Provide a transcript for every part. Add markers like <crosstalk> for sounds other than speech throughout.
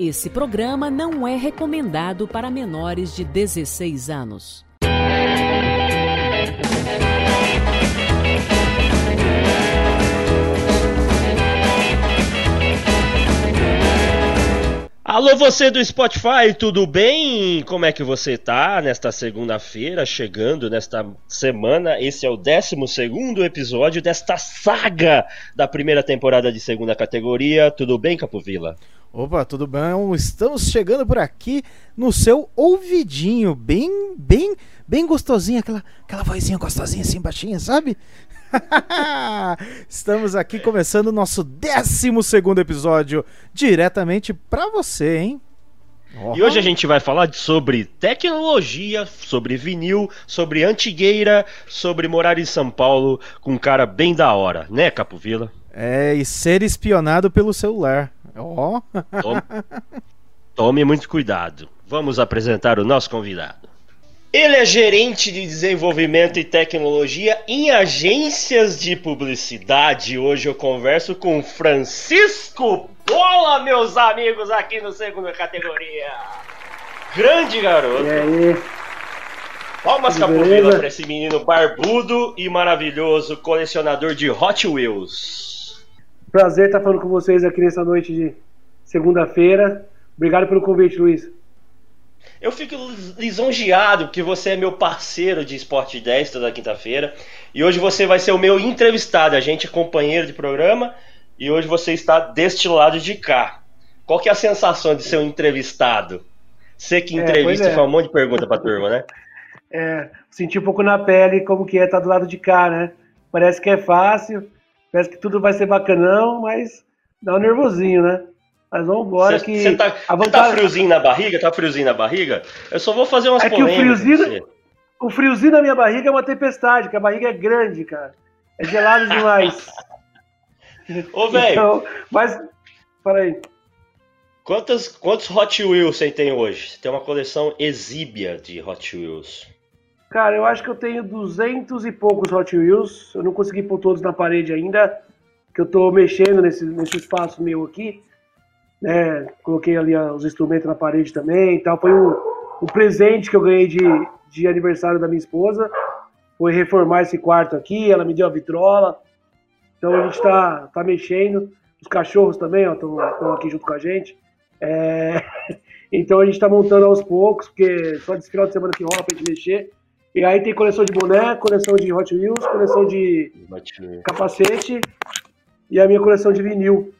Esse programa não é recomendado para menores de 16 anos. Alô, você do Spotify, tudo bem? Como é que você tá nesta segunda-feira, chegando nesta semana? Esse é o 12 episódio desta saga da primeira temporada de segunda categoria. Tudo bem, Capovila? Opa, tudo bem? Estamos chegando por aqui no seu ouvidinho, bem, bem, bem gostosinho, aquela, aquela vozinha gostosinha assim, baixinha, sabe? <laughs> Estamos aqui começando o nosso 12 episódio diretamente para você, hein? E hoje a gente vai falar sobre tecnologia, sobre vinil, sobre antigueira, sobre morar em São Paulo com um cara bem da hora, né, Capovila? É, e ser espionado pelo celular. Ó. Oh. Tome, tome muito cuidado. Vamos apresentar o nosso convidado. Ele é gerente de desenvolvimento e tecnologia em agências de publicidade. Hoje eu converso com Francisco Bola, meus amigos, aqui no segunda categoria. Grande garoto. E aí? Palmas capovila para esse menino barbudo e maravilhoso colecionador de Hot Wheels. Prazer estar falando com vocês aqui nessa noite de segunda-feira. Obrigado pelo convite, Luiz. Eu fico lisonjeado que você é meu parceiro de Esporte 10 toda quinta-feira. E hoje você vai ser o meu entrevistado. A gente é companheiro de programa e hoje você está deste lado de cá. Qual que é a sensação de ser um entrevistado? Você que é, entrevista é, é. faz um monte de pergunta pra turma, né? É, senti um pouco na pele como que é estar do lado de cá, né? Parece que é fácil, parece que tudo vai ser bacanão, mas dá um nervosinho, né? Mas vamos embora que. Você tá, vontade... tá, friozinho na barriga? Tá friozinho na barriga? Eu só vou fazer umas é que o friozinho, o friozinho na minha barriga é uma tempestade, que a barriga é grande, cara. É gelado demais. <laughs> Ô, velho. Então, mas. Fala aí. Quantos, quantos Hot Wheels você tem hoje? Você tem uma coleção exíbia de Hot Wheels. Cara, eu acho que eu tenho duzentos e poucos Hot Wheels. Eu não consegui pôr todos na parede ainda, que eu tô mexendo nesse, nesse espaço meu aqui né? Coloquei ali os instrumentos na parede também e tal. Foi um, um presente que eu ganhei de, de aniversário da minha esposa. Foi reformar esse quarto aqui, ela me deu a vitrola. Então a gente tá, tá mexendo. Os cachorros também estão aqui junto com a gente. É... <laughs> Então a gente está montando aos poucos, porque só desse final de semana que rola pra gente mexer. E aí tem coleção de boné, coleção de Hot Wheels, coleção de capacete e a minha coleção de vinil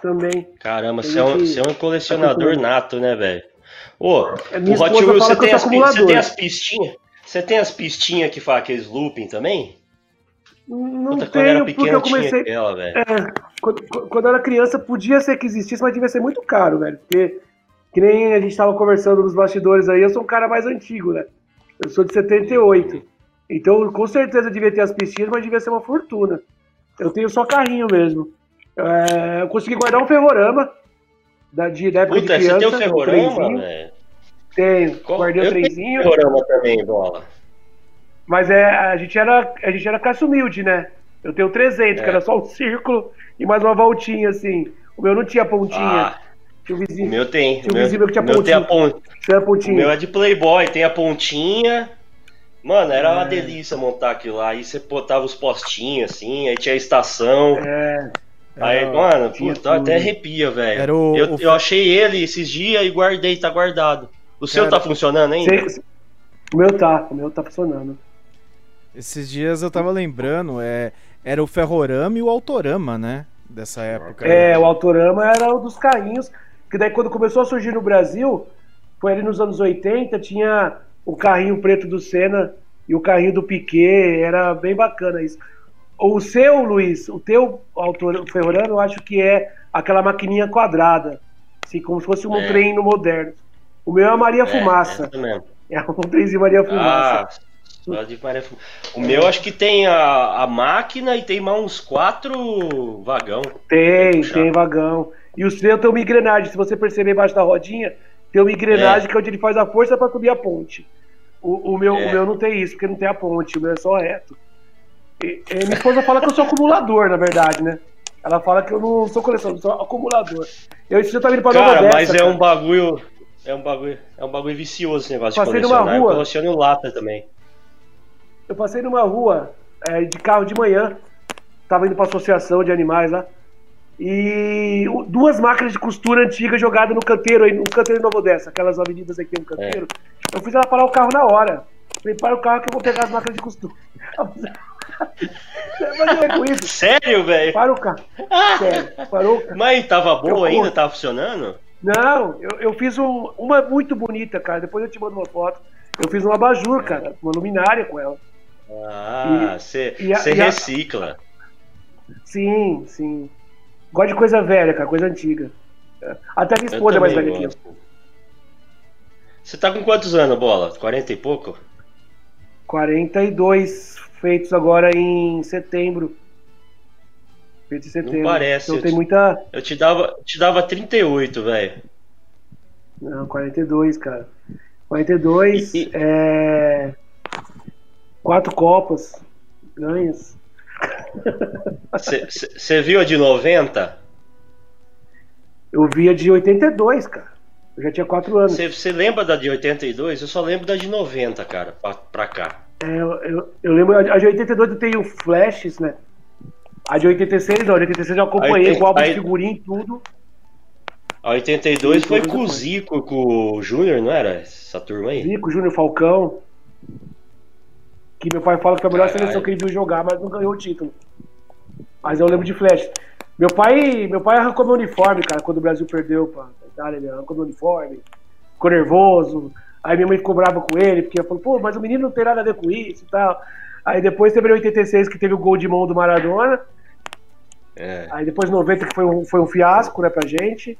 também. Caramba, você é, um, você é um colecionador nato, né, velho? Ô, é, o Hot Wheels, você tem, as, você tem as pistinhas? Você tem as pistinhas que faz aqueles looping também? Não Puta, tenho, era pequeno, porque eu comecei... Aquela, é, quando, quando eu era criança, podia ser que existisse, mas devia ser muito caro, velho. Porque, que nem a gente tava conversando nos bastidores aí, eu sou um cara mais antigo, né? Eu sou de 78. Então, com certeza devia ter as pistinhas, mas devia ser uma fortuna. Eu tenho só carrinho mesmo. É, eu consegui guardar um ferrorama da, de, da época Puta, de criança. Você tem o ferrorama, velho? Tenho, guardei o um trenzinho. ferrorama também, bola. Mas é, a gente era, a gente era caça humilde, né? Eu tenho 300, é. que era só um círculo e mais uma voltinha, assim. O meu não tinha pontinha. Ah, tinha vizinho, o meu tem. Tinha um vizinho que tinha pontinha. Tem a Tinha a pontinha. O meu é de Playboy, tem a pontinha. Mano, era é. uma delícia montar aquilo lá. Aí você botava os postinhos, assim, aí tinha a estação. É. Aí, mano, puta, até arrepia, velho. O, eu, o... eu achei ele esses dias e guardei, tá guardado. O seu tá funcionando ainda? Cê, o meu tá, o meu tá funcionando. Esses dias eu tava lembrando, é, era o Ferrorama e o Autorama, né? Dessa época. É, o Autorama era um dos carrinhos, que daí quando começou a surgir no Brasil, foi ali nos anos 80, tinha o carrinho preto do Senna e o carrinho do Piquet, era bem bacana isso. O seu, Luiz, o teu autor Ferrorano, eu acho que é aquela maquininha quadrada, assim, como se fosse um é. trem no moderno. O meu é a Maria é, Fumaça. É, <laughs> é um trenzinho Maria Fumaça. Ah, de Maria Fumaça. O meu acho que tem a, a máquina e tem mais uns quatro vagão. Tem, tem vagão. E o seu tem uma engrenagem, se você perceber embaixo da rodinha, tem uma engrenagem é. que é onde ele faz a força para subir a ponte. O, o, meu, é. o meu não tem isso, porque não tem a ponte, o meu é só reto. E, e minha esposa fala que eu sou acumulador, na verdade, né? Ela fala que eu não sou colecionador, sou acumulador. Eu esse dia tava indo pra Cara, Nova mas é cara. um bagulho. É um bagulho, é um bagulho vicioso esse negócio Passei de numa colecionar. Eu rua. coleciono lata também. Eu passei numa rua é, de carro de manhã, tava indo pra associação de animais lá, e duas máquinas de costura antigas jogadas no canteiro, aí, no canteiro de Nova Odessa, aquelas avenidas aqui no canteiro. Eu fiz ela parar o carro na hora. Falei, para o carro que eu vou pegar as máquinas de costura. <laughs> É. Sério, velho? Para o carro. Sério, parou o carro. Mas tava boa Eu- ainda? Tava funcionando? Não, eu, eu fiz um- uma muito bonita, cara. Depois eu te mando uma foto. Eu fiz um abajur, cara, uma luminária com ela. Ah, você e a- recicla. Sim, sim. Gosto de coisa velha, cara, coisa antiga. Até minha esposa é mais velha que eu. Você tá com quantos anos, bola? 40 e pouco? 42 feitos agora em setembro. Feitos em setembro. parece, Então eu tem te- muita. Eu te dava, te dava 38, velho. Não, 42, cara. 42, E- e- é. Quatro Copas ganhas. Você viu a de 90? Eu via de 82, cara. Eu já tinha 4 anos. Você lembra da de 82? Eu só lembro da de 90, cara, pra, pra cá. É, eu, eu, eu lembro, a de 82 eu tenho flashes, né? A de 86 não, a de 86 eu acompanhei com álbum de aí- figurinha e tudo. A 82 Sim, foi com o. Zico, com o Júnior, não era? Essa turma aí? Zico, Júnior Falcão. Que meu pai fala que foi a melhor Caralho. seleção que ele viu jogar, mas não ganhou o título. Mas eu lembro de flash. Meu pai, meu pai arrancou meu uniforme, cara, quando o Brasil perdeu pra Itália, ele arrancou meu uniforme, ficou nervoso. Aí minha mãe ficou brava com ele, porque ela falou, pô, mas o menino não tem nada a ver com isso e tal. Aí depois teve em 86 que teve o gol de mão do Maradona. É. Aí depois 90 que foi um, foi um fiasco, né, pra gente.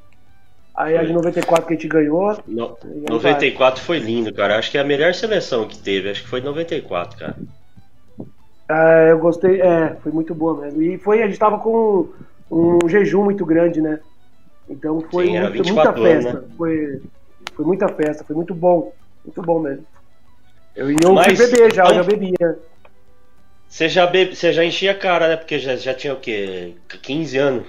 Aí a de 94 que a gente ganhou. No- E aí 94 foi lindo, cara. Acho que é a melhor seleção que teve. Acho que foi 94, cara. Ah, eu gostei, é, foi muito boa mesmo. E foi, a gente tava com um jejum muito grande, né? Então foi Sim, muito- 24 muita anos, festa. né? Foi, foi muita festa, foi muito bom. Muito bom mesmo. Eu, eu Mas, fui beber já, eu então- já bebia. Você já, bebe, você já enchia a cara, né? Porque já, já tinha o quê? 15 anos.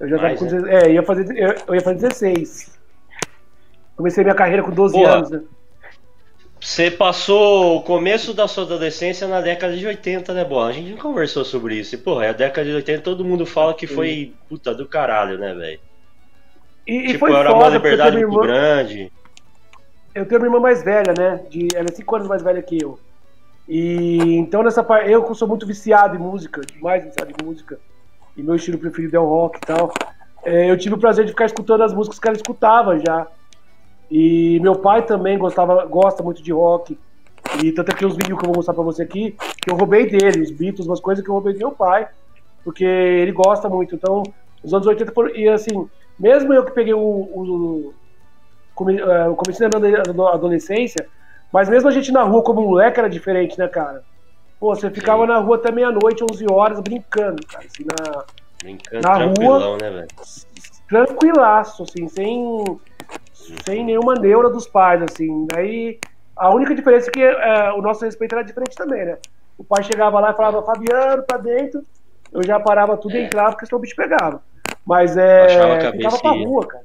Eu já tava Mais, com né? 16, é, ia fazer, eu, eu ia fazer 16. Comecei minha carreira com 12 Porra. anos, né? Você passou o começo da sua adolescência na década de 80, né, Bola? A gente não conversou sobre isso. E, porra, a década de 80 todo mundo fala que foi puta do caralho, né, velho? E, e Tipo, foi era uma liberdade muito irmã, grande. eu tenho uma irmã mais velha, né? De, ela é 5 anos mais velha que eu. E então nessa parte, eu sou muito viciado em música, demais viciado em música, e meu estilo preferido é o rock e tal. é, eu tive o prazer de ficar escutando as músicas que ela escutava já. E meu pai também gostava, gosta muito de rock. E tanto é que os vídeos que eu vou mostrar pra você aqui, que eu roubei dele, os Beatles, umas coisas que eu roubei do meu pai, porque ele gosta muito. Então, os anos 80 foram. E assim, mesmo eu que peguei o, o, eh, o começo da ado- adolescência, mas mesmo a gente na rua como moleque era diferente, né, cara? Pô, você ficava Sim. na rua até meia-noite, 11 horas, brincando, cara, assim, na, Brincando Na tranquilão, né, velho? tranquilaço, assim, sem, sem nenhuma neura dos pais, assim. Daí, a única diferença é que eh, o nosso respeito era diferente também, né? O pai chegava lá e falava, Fabiano, pra dentro, eu já parava tudo e É. entrava, porque senão o bicho pegava. Mas é. Baixava a ficava cabeça pra e rua, cara.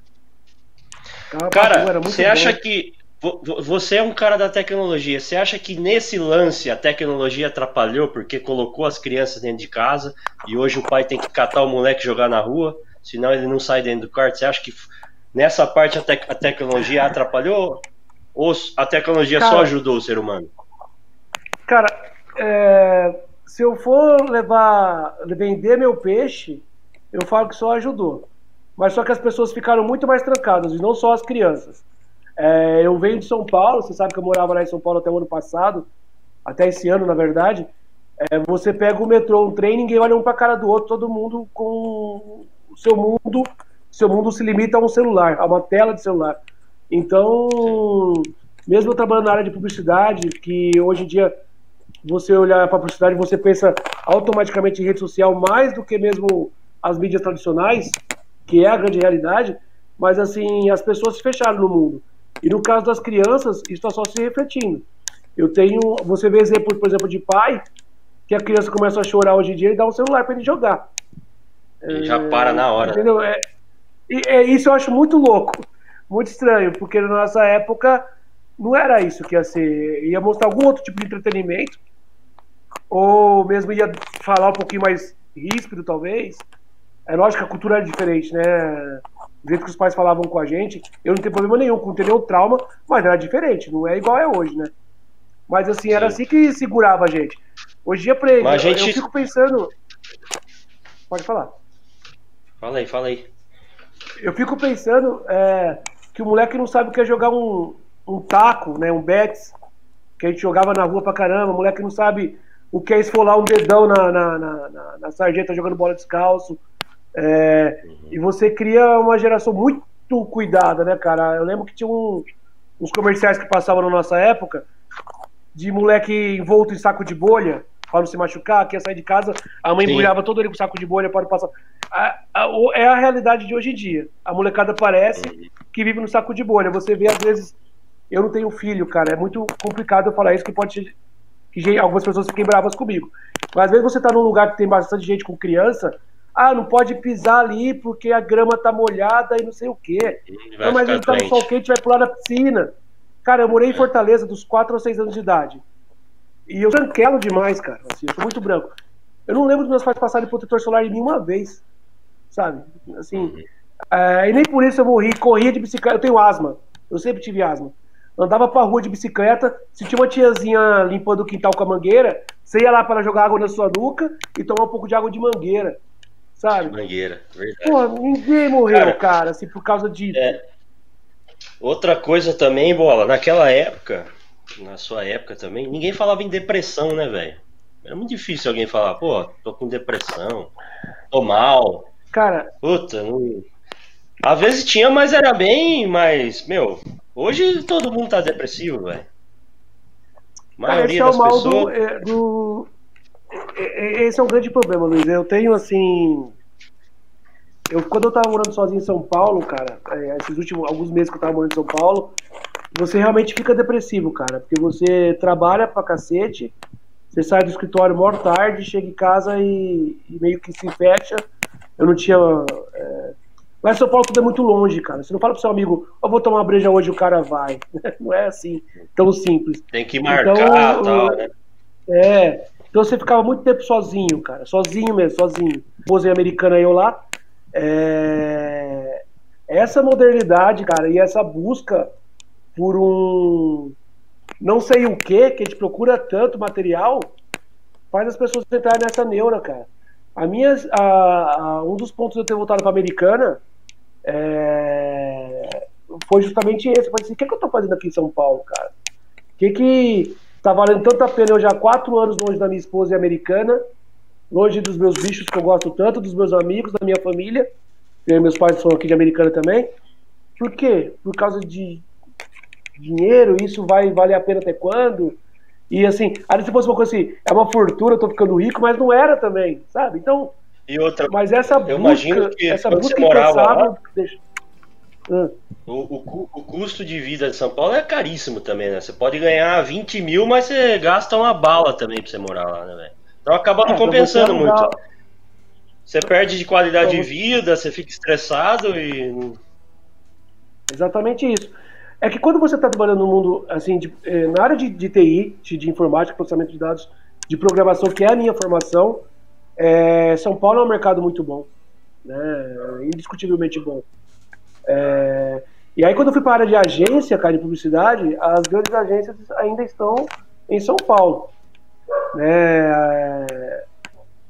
Ficava pra rua, era Cara, muito você bom. acha que. Vo- vo- Você é um cara da tecnologia. Você acha que nesse lance a tecnologia atrapalhou porque colocou as crianças dentro de casa e hoje o pai tem que catar o moleque e jogar na rua, senão ele não sai dentro do quarto? Você acha que nessa parte a, tec- a tecnologia atrapalhou? Ou a tecnologia só Cara, ajudou o ser humano? Cara, é, se eu for levar, vender meu peixe, eu falo que só ajudou. Mas só que as pessoas ficaram muito mais trancadas, e não só as crianças. É, eu venho de São Paulo, você sabe que eu morava lá em São Paulo até o ano passado, até esse ano, na verdade. É, você pega o metrô, um trem, ninguém olha um pra cara do outro, todo mundo com o seu mundo, seu mundo se limita a um celular, a uma tela de celular. Então, mesmo trabalhando na área de publicidade, que hoje em dia você olhar para a publicidade, você pensa automaticamente em rede social mais do que mesmo as mídias tradicionais, que é a grande realidade, mas assim, as pessoas se fecharam no mundo. E no caso das crianças, isso está só se refletindo. Eu tenho, você vê exemplo, por exemplo, de pai, que a criança começa a chorar hoje em dia e dá um celular para ele jogar. Ele já para na hora. Entendeu? É, é, isso eu acho muito louco, muito estranho, porque na nossa época não era isso que ia ser. Ia mostrar algum outro tipo de entretenimento, ou mesmo ia falar um pouquinho mais ríspido, talvez. É lógico que a cultura era diferente, né? Do jeito que os pais falavam com a gente, eu não tenho problema nenhum com ter nenhum trauma, mas era diferente, não é igual é hoje, né? Mas assim, era Sim. assim que segurava a gente. Hoje dia, pra ele, gente... eu fico pensando. Pode falar. Fala aí, fala aí. Eu fico pensando é, que o moleque não sabe o que é jogar um, um taco, né? Um bets, que a gente jogava na rua pra caramba, o moleque não sabe o que é esfolar um dedão na, na, na, na, na sarjeta jogando bola descalço. É, uhum. E você cria uma geração muito cuidada, né, cara? Eu lembro que tinha um, uns comerciais que passavam na nossa época de moleque envolto em saco de bolha para não se machucar, que ia sair de casa, a mãe embrulhava todo ele com saco de bolha para passar. A, a, é a realidade de hoje em dia. A molecada parece que vive no saco de bolha. Você vê, às vezes, eu não tenho filho, cara, é muito complicado eu falar isso, que pode que algumas pessoas fiquem bravas comigo. Mas às vezes você tá num lugar que tem bastante gente com criança, ah, não pode pisar ali porque a grama tá molhada e não sei o quê. Não, mas ele tá no sol quente vai pular na piscina. Cara, eu morei em Fortaleza dos 4 ou 6 anos de idade. E eu tranquelo demais, cara. Assim, eu sou muito branco. Eu não lembro dos meus pais passarem protetor solar em nenhuma vez. Sabe? Assim. Uhum. É, e nem por isso eu morri. Corria de bicicleta. Eu tenho asma. Eu sempre tive asma. Andava pra rua de bicicleta. Se tinha uma tiazinha limpando o quintal com a mangueira, você ia lá para jogar água na sua nuca e tomar um pouco de água de mangueira. Sabe? Mangueira, verdade. Pô, ninguém morreu, cara, cara assim, por causa disso. É. Outra coisa também, bola, naquela época, na sua época também, ninguém falava em depressão, né, velho? Era muito difícil alguém falar, pô, tô com depressão, tô mal. Cara. Puta, não... Às vezes tinha, mas era bem mais. Meu, hoje todo mundo tá depressivo, velho. Maioria esse é o mal pessoas... do, é, do. É, é, esse é um grande problema, Luiz. Eu tenho assim. Eu, quando eu tava morando sozinho em São Paulo, cara, é, esses últimos alguns meses que eu tava morando em São Paulo, você realmente fica depressivo, cara, porque você trabalha pra cacete, você sai do escritório maior tarde, chega em casa e, e meio que se fecha. Eu não tinha. É... Mas São Paulo tudo é muito longe, cara. Você não fala pro seu amigo, eu vou tomar uma breja hoje o cara vai. <laughs> não é assim, tão simples. Tem que marcar então, tal, né? É. Então você ficava muito tempo sozinho, cara. Sozinho mesmo, sozinho. Esposa americana eu lá. É... Essa modernidade, cara, e essa busca por um não sei o que, que a gente procura tanto material, faz as pessoas entrarem nessa neura, cara. A minha, a, a, um dos pontos de eu ter voltado para Americana é, foi justamente esse. Eu falei assim, o que, que eu tô fazendo aqui em São Paulo, cara? O que que tá valendo tanta pena eu já há quatro anos longe da minha esposa e americana, longe dos meus bichos que eu gosto tanto, dos meus amigos, da minha família, e meus pais são aqui de Americana também. Por quê? Por causa de dinheiro, isso vai valer a pena até quando? E assim, aí se fosse uma coisa assim, é uma fortuna, eu tô ficando rico, mas não era também, sabe? Então. E outra, mas essa busca, eu imagino que essa busca você morava lá, deixa... o, o, o, custo de vida de São Paulo é caríssimo também, né? Você pode ganhar 20 mil, mas você gasta uma bala também pra você morar lá, né, velho? Então acaba não é, compensando muito. Você perde de qualidade de vida, você fica estressado e. Exatamente isso. É que quando você está trabalhando no mundo, assim, de, eh, na área de, de TI, de, de, informática, processamento de dados, de programação, que é a minha formação, é, São Paulo é um mercado muito bom, né? indiscutivelmente bom. É, e aí quando eu fui para a área de agência, cara, de publicidade, as grandes agências ainda estão em São Paulo. Né?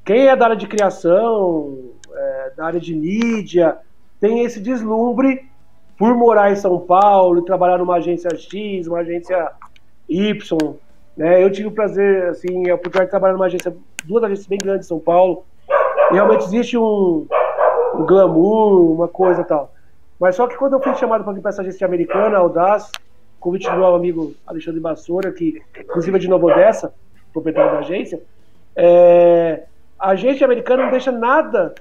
Quem é da área de criação, é, da área de mídia, tem esse deslumbre por morar em São Paulo e trabalhar numa agência X, uma agência Y, né? Eu tive o prazer, assim, a oportunidade de trabalhar numa agência, duas agências bem grandes em São Paulo. E realmente existe um, um glamour, uma coisa tal. Mas só que quando eu fui chamado para vir para essa agência americana, Audaz, convite do meu amigo Alexandre Bassoura, que inclusive é de Nova Odessa, proprietário da agência, é, a agência americana não deixa nada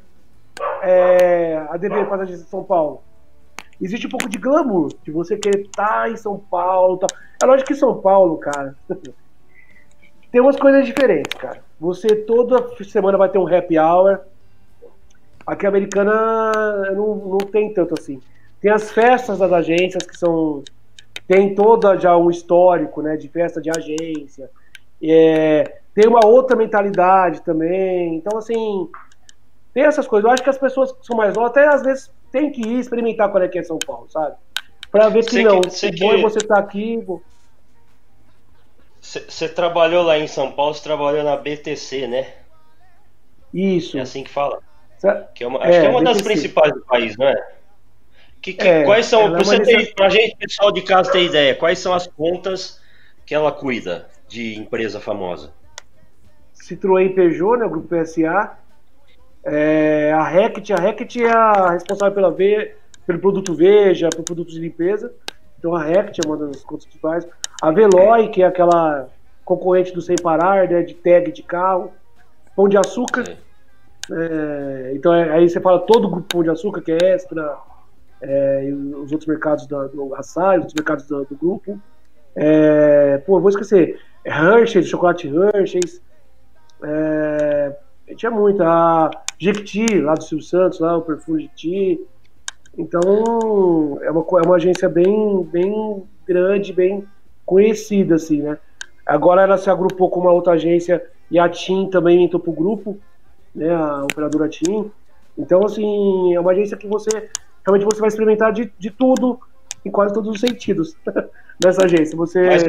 é, a dever para a agência de São Paulo existe um pouco de glamour, de você querer estar em São Paulo. Tal. É lógico que São Paulo, cara, <laughs> tem umas coisas diferentes, cara. Você toda semana vai ter um happy hour. Aqui a americana não, não tem tanto assim. Tem as festas das agências que são. Tem toda já um histórico, né? De festa de agência. É, tem uma outra mentalidade também. Então, assim, tem essas coisas. Eu acho que as pessoas que são mais novas, até às vezes, tem que ir experimentar qual é que é São Paulo, sabe? Pra ver que Sei não, que- sei o bom é que- você estar aqui. Você trabalhou lá em São Paulo, você trabalhou na BTC, né? Isso. É assim que fala. Que é uma, acho que é uma das principais do país, não é? Que, que- É, quais são, ela é gente, pessoal de casa ter ideia, quais são as contas que ela cuida de empresa famosa? Citroën Peugeot, né, o grupo PSA. É, a Rect, a Rect é a responsável pela ve, pelo produto Veja, pelo produto de limpeza. Então a Rect é uma das contas principais. A Veloy, que é aquela concorrente do Sem Parar, né, de tag de carro. Pão de Açúcar. É, então é- aí você fala todo o grupo de Açúcar, que é extra, é, os outros mercados da, do Açaí, os outros mercados do, do grupo. É, pô, vou esquecer. Hershey's, chocolate Hershey's. É, tinha muito. A Jequiti, lá do Silvio Santos, lá, o perfume Jequiti. Então, é uma, é uma agência bem, bem grande, bem conhecida, assim, né? Agora ela se agrupou com uma outra agência e a TIM também entrou pro grupo, né? A operadora TIM. Então, assim, é uma agência que você realmente você vai experimentar de, de tudo, em quase todos os sentidos, <laughs> nessa agência. Você Mas-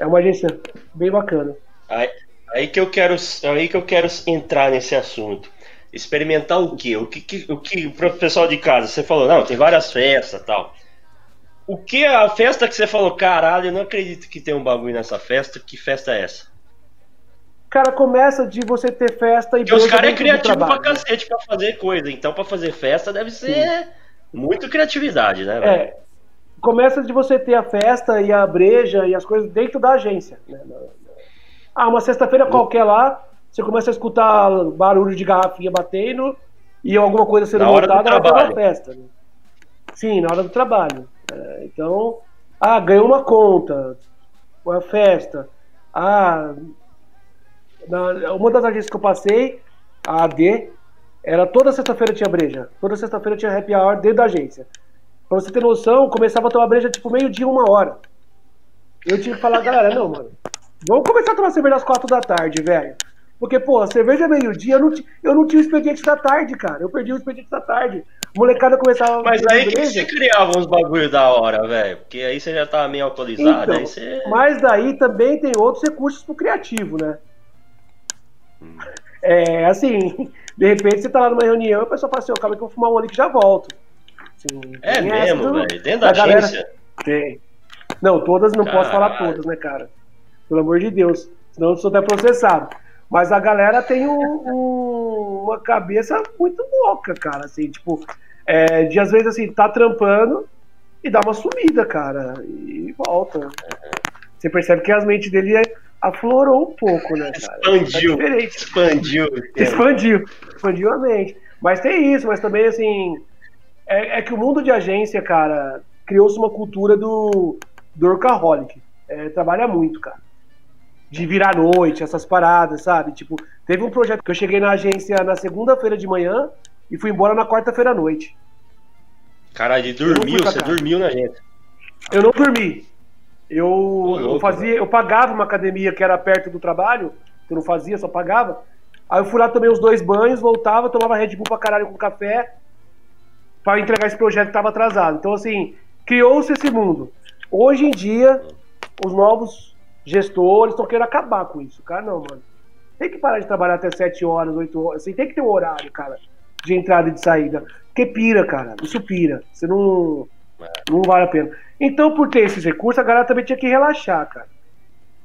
é uma agência bem bacana. Aí, aí que eu quero, aí que eu quero entrar nesse assunto. Experimentar o quê? O que, que- o que pro pessoal de casa? Você falou, não, tem várias festas, tal. O que a festa que você falou, caralho, eu não acredito que tem um bagulho nessa festa. Que festa é essa? Cara, começa de você ter festa e Porque os caras é criativo pra cacete pra fazer coisa. Então, pra fazer festa deve ser muito criatividade, né, velho? É, começa de você ter a festa e a breja e as coisas dentro da agência. né? Ah, uma sexta-feira qualquer lá, você começa a escutar barulho de garrafinha batendo e alguma coisa sendo Na hora montada, ter uma trabalho. festa. né? Sim, na hora do trabalho. É, então, ah, ganhou uma conta, uma festa. Ah, na- uma das agências que eu passei, a AD, era toda sexta-feira tinha breja. Toda sexta-feira tinha happy hour dentro da agência. Pra você ter noção, começava a tomar breja tipo meio-dia, uma hora. Eu tinha que falar, galera, não, mano. Vamos começar a tomar cerveja às quatro da tarde, velho. Porque, pô, a cerveja é meio-dia, eu, não eu não tinha o expediente da tarde, cara. Eu perdi o expediente da tarde. A molecada começava Mas aí que você criava uns bagulho da hora, velho. Porque aí você já tava meio alcoolizado, Então, você. Mas daí também tem outros recursos pro criativo, né? Hum. É assim, de repente você tá lá numa reunião e a pessoa fala assim, ó, calma que eu vou fumar um ali que já volto. Assim, É mesmo, velho. Dentro da galera- agência. Tem. Não, todas não posso falar Caralho. todas, né, cara? Pelo amor de Deus. Senão eu sou até processado. Mas a galera tem um- um- uma cabeça muito louca, cara. Assim, tipo, é, de às vezes assim, tá trampando e dá uma sumida, cara. E volta. Você percebe que as mentes dele aflorou um pouco, né, cara? Expandiu. Tá. Expandiu. Expandiu, expandiu a mente. Mas tem isso, mas também assim. É, é que o mundo de agência, cara, criou-se uma cultura do, do workaholic. É, trabalha muito, cara. De virar à noite, essas paradas, sabe? Tipo, teve um projeto que eu cheguei na agência na segunda-feira de manhã e fui embora na quarta-feira à noite. Caralho, dormiu, você dormiu na gente. Eu não dormi. Eu, eu fazia, eu pagava uma academia que era perto do trabalho, que eu não fazia, só pagava. Aí eu fui lá tomei os dois banhos, voltava, tomava Red Bull pra caralho com café pra entregar esse projeto que tava atrasado. Então, assim, criou-se esse mundo. Hoje em dia, os novos gestores estão querendo acabar com isso. Cara, não, mano. Tem que parar de trabalhar até 7 horas, 8 horas. Assim, tem que ter um horário, cara, de entrada e de saída. Porque pira, cara. Isso pira. Você não. Não vale a pena. Então, por ter esses recursos, a galera também tinha que relaxar, cara.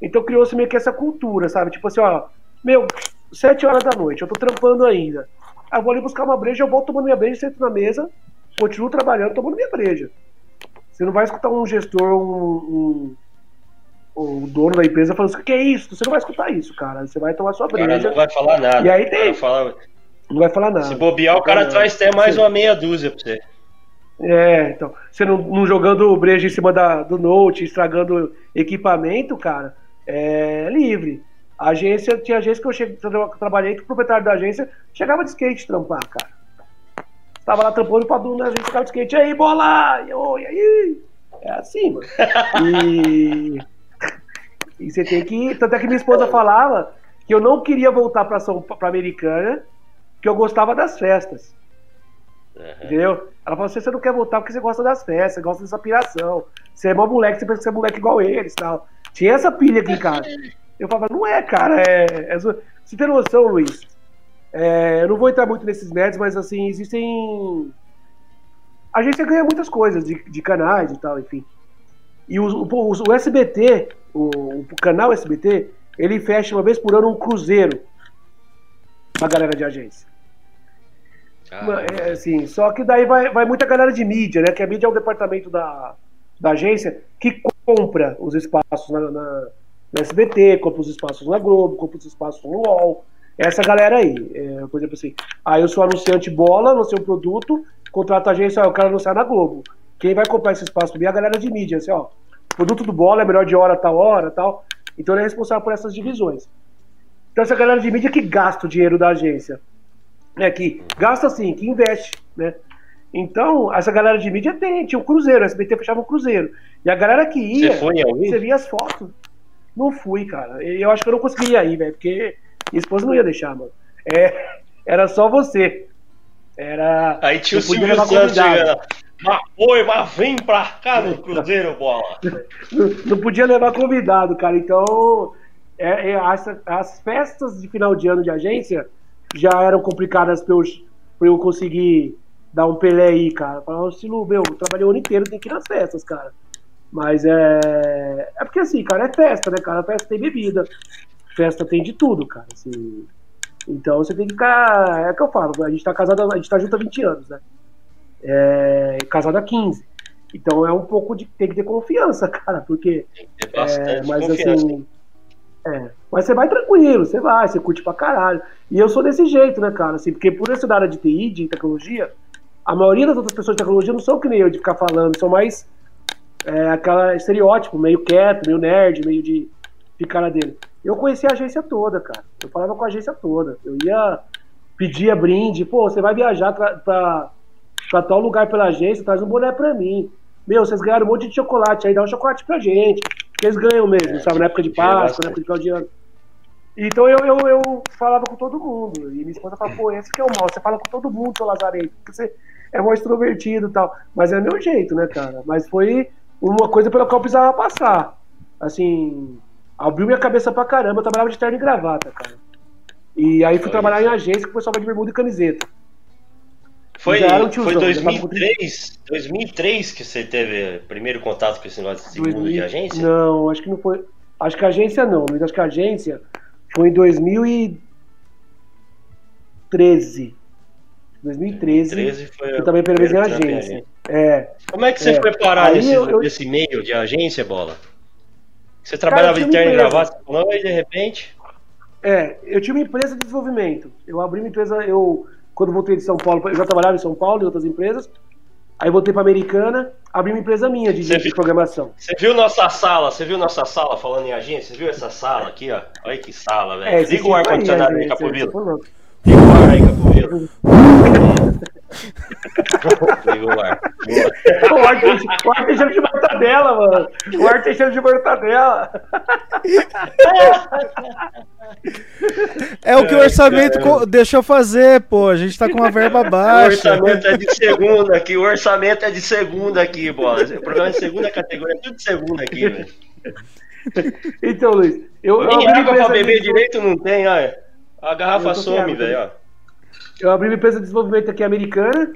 Então criou-se meio que essa cultura, sabe? Tipo assim, ó, meu, sete horas da noite, eu tô trampando ainda. Aí eu vou ali buscar uma breja, eu volto tomando minha breja, sento na mesa, continuo trabalhando, tomando minha breja. Você não vai escutar um gestor, um, um, um dono da empresa falando assim, o que é isso? Você não vai escutar isso, cara. Você vai tomar sua O cara breja, não vai falar nada. E aí tem- fala- não vai falar nada. Se bobear, o cara traz até mais uma meia dúzia pra você. É, então, você não, não jogando breja em cima da, do Note, estragando equipamento, cara, é livre. A agência, tinha agência que eu, cheguei, trabalhei que o proprietário da agência chegava de skate trampar, cara. Tava lá trampando pra Duna, a gente ficava de skate, aí, bola! E, oh, e aí? É assim, mano. E. <laughs> e você tem que. Tanto é que minha esposa falava que eu não queria voltar pra, São, pra Americana, que eu gostava das festas. Uhum. Entendeu? Ela falou assim: você não quer voltar porque você gosta das festas, gosta dessa piração. Você é mó moleque, você pensa que você é moleque igual eles tal. Tinha essa pilha aqui em casa. Eu falava, não é, cara, é. é você tem noção, Luiz? É, eu não vou entrar muito nesses nerds, mas assim, existem. A agência ganha muitas coisas de, de canais e tal, enfim. E o, o, o SBT, o, o canal SBT, ele fecha uma vez por ano um cruzeiro pra galera de agência. É, assim, só que daí vai, vai muita galera de mídia, né? Que a mídia é o departamento da, da agência que compra os espaços na, na, na SBT, compra os espaços na Globo, compra os espaços no UOL. Essa galera aí, é, por exemplo assim, ah, eu sou anunciante bola, anunciei um produto, contrato a agência, ó, eu quero anunciar na Globo. Quem vai comprar esse espaço pra mim é a galera de mídia, assim, ó, produto do bola é melhor de hora, tal hora, tal. Então ele é responsável por essas divisões. Então essa galera de mídia que gasta o dinheiro da agência né, que gasta assim, que investe, né? Então, essa galera de mídia tem, tinha um cruzeiro, a SBT fechava um cruzeiro. E a galera que ia, Você foi via as fotos. Não fui, cara. Eu acho que eu não conseguiria ir, velho, porque minha esposa não ia deixar, mano. É, era só você. Era. Aí tinha o Silvio Santos chegando. Mas foi, mas vem pra cá no Cruzeiro, bola. <laughs> não, não podia levar convidado, cara. Então, é, é, as, as festas de final de ano de agência já eram complicadas pra eu, pra eu conseguir dar um Pelé aí, cara. Falar, Silu, meu, eu trabalhei o ano inteiro, tem que ir nas festas, cara. Mas é. É porque assim, cara, é festa, né, cara? Festa tem bebida. Festa tem de tudo, cara. Assim, então você tem que ficar. É o que eu falo, a gente tá casado, a gente tá junto há 20 anos, né? É, casado há 15. Então é um pouco de. Tem que ter confiança, <laughs> cara, porque. Tem que ter É, bastante mas confiança. assim. É, mas você vai tranquilo, você vai, você curte pra caralho. E eu sou desse jeito, né, cara? Assim, porque por ser da área de TI, de tecnologia, a maioria das outras pessoas de tecnologia não são que nem eu de ficar falando, são mais é, aquela estereótipo, meio quieto, meio nerd, meio de ficar dele. Eu conheci a agência toda, cara. Eu falava com a agência toda. Eu ia pedir brinde, pô, você vai viajar pra, pra, pra tal lugar pela agência, traz um boné pra mim. Meu, vocês ganharam um monte de chocolate, aí dá um chocolate pra gente. Que eles ganham mesmo, É, sabe? Na época de Páscoa, na época de final de ano. Então eu, eu, eu falava com todo mundo. E minha esposa fala, pô, esse que é o mal. Você fala com todo mundo, seu Lazarento. Porque você é mais extrovertido e tal. Mas é meu jeito, né, cara? Mas foi uma coisa pela qual eu precisava passar. Assim, abriu minha cabeça pra caramba. Eu trabalhava de terno e gravata, cara. E aí fui Olha trabalhar em só. agência que o pessoal vai de bermuda e camiseta. Foi, tiozão, foi já tava com 2003, 2003 que você teve primeiro contato com esse negócio de segundo 2000 de agência? Não, acho que não foi. Acho que a agência não, mas acho que a agência foi em 2013. 2013. 2013 foi eu também vez em agência. É. Como é que você É. foi parar nesse, eu- nesse meio de agência, bola? Você trabalhava eu de terno e gravata, e de repente. É, eu tinha uma empresa de desenvolvimento. Eu abri uma empresa, eu quando voltei de São Paulo, eu já trabalhava em São Paulo em outras empresas. Aí voltei para Americana, abri uma empresa minha de, Você de viu- programação. Você viu nossa sala? Você viu nossa sala falando em agência? Você viu essa sala aqui, ó? Olha que sala, velho. É, Liga o tipo ar-condicionado aí, esse- Liga o ar aí, Capovilo. <laughs> Liga o ar. Boa. O ar tem o ar tem cheiro de mortadela, mano. O ar tem cheiro de mortadela. É o que o orçamento co- deixou fazer, pô. A gente tá com uma verba <laughs> O baixa. orçamento é de segunda aqui, o orçamento é de segunda aqui, bola. O programa é de segunda categoria, é tudo de segunda aqui, velho. Então, Luiz, eu, eu Nem água pra beber direito não tem, olha. A garrafa some, velho, ó. Eu abri uma empresa de desenvolvimento aqui americana,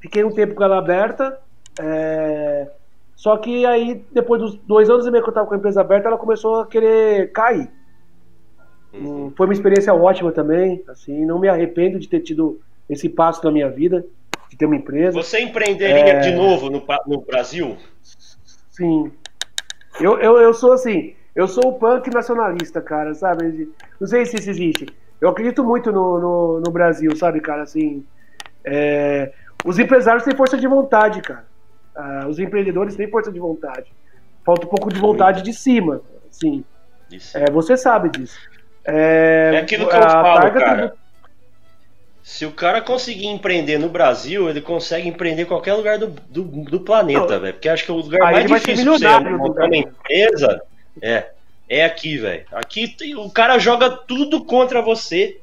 fiquei um tempo com ela aberta, é, só que aí, depois dos dois anos e meio que eu estava com a empresa aberta, ela começou a querer cair. Uhum. Hum, Foi uma experiência ótima também, assim, não me arrependo de ter tido esse passo na minha vida, de ter uma empresa. Você empreenderia É. de novo no, no Brasil? Sim. Eu, eu, eu sou assim, eu sou o punk nacionalista, cara, sabe? Não sei se isso existe. Eu acredito muito no, no, no Brasil, sabe, cara? Assim, é, os empresários têm força de vontade, cara. Ah, os empreendedores têm força de vontade. Falta um pouco de vontade de cima, sim. É, você sabe disso. É, É aquilo que eu falo, tem cara. Se o cara conseguir empreender no Brasil, ele consegue empreender em qualquer lugar do, do, do planeta, velho. Porque acho que o lugar Aí mais difícil pra você no montar uma empresa é, é aqui, velho. Aqui tem- o cara joga tudo contra você.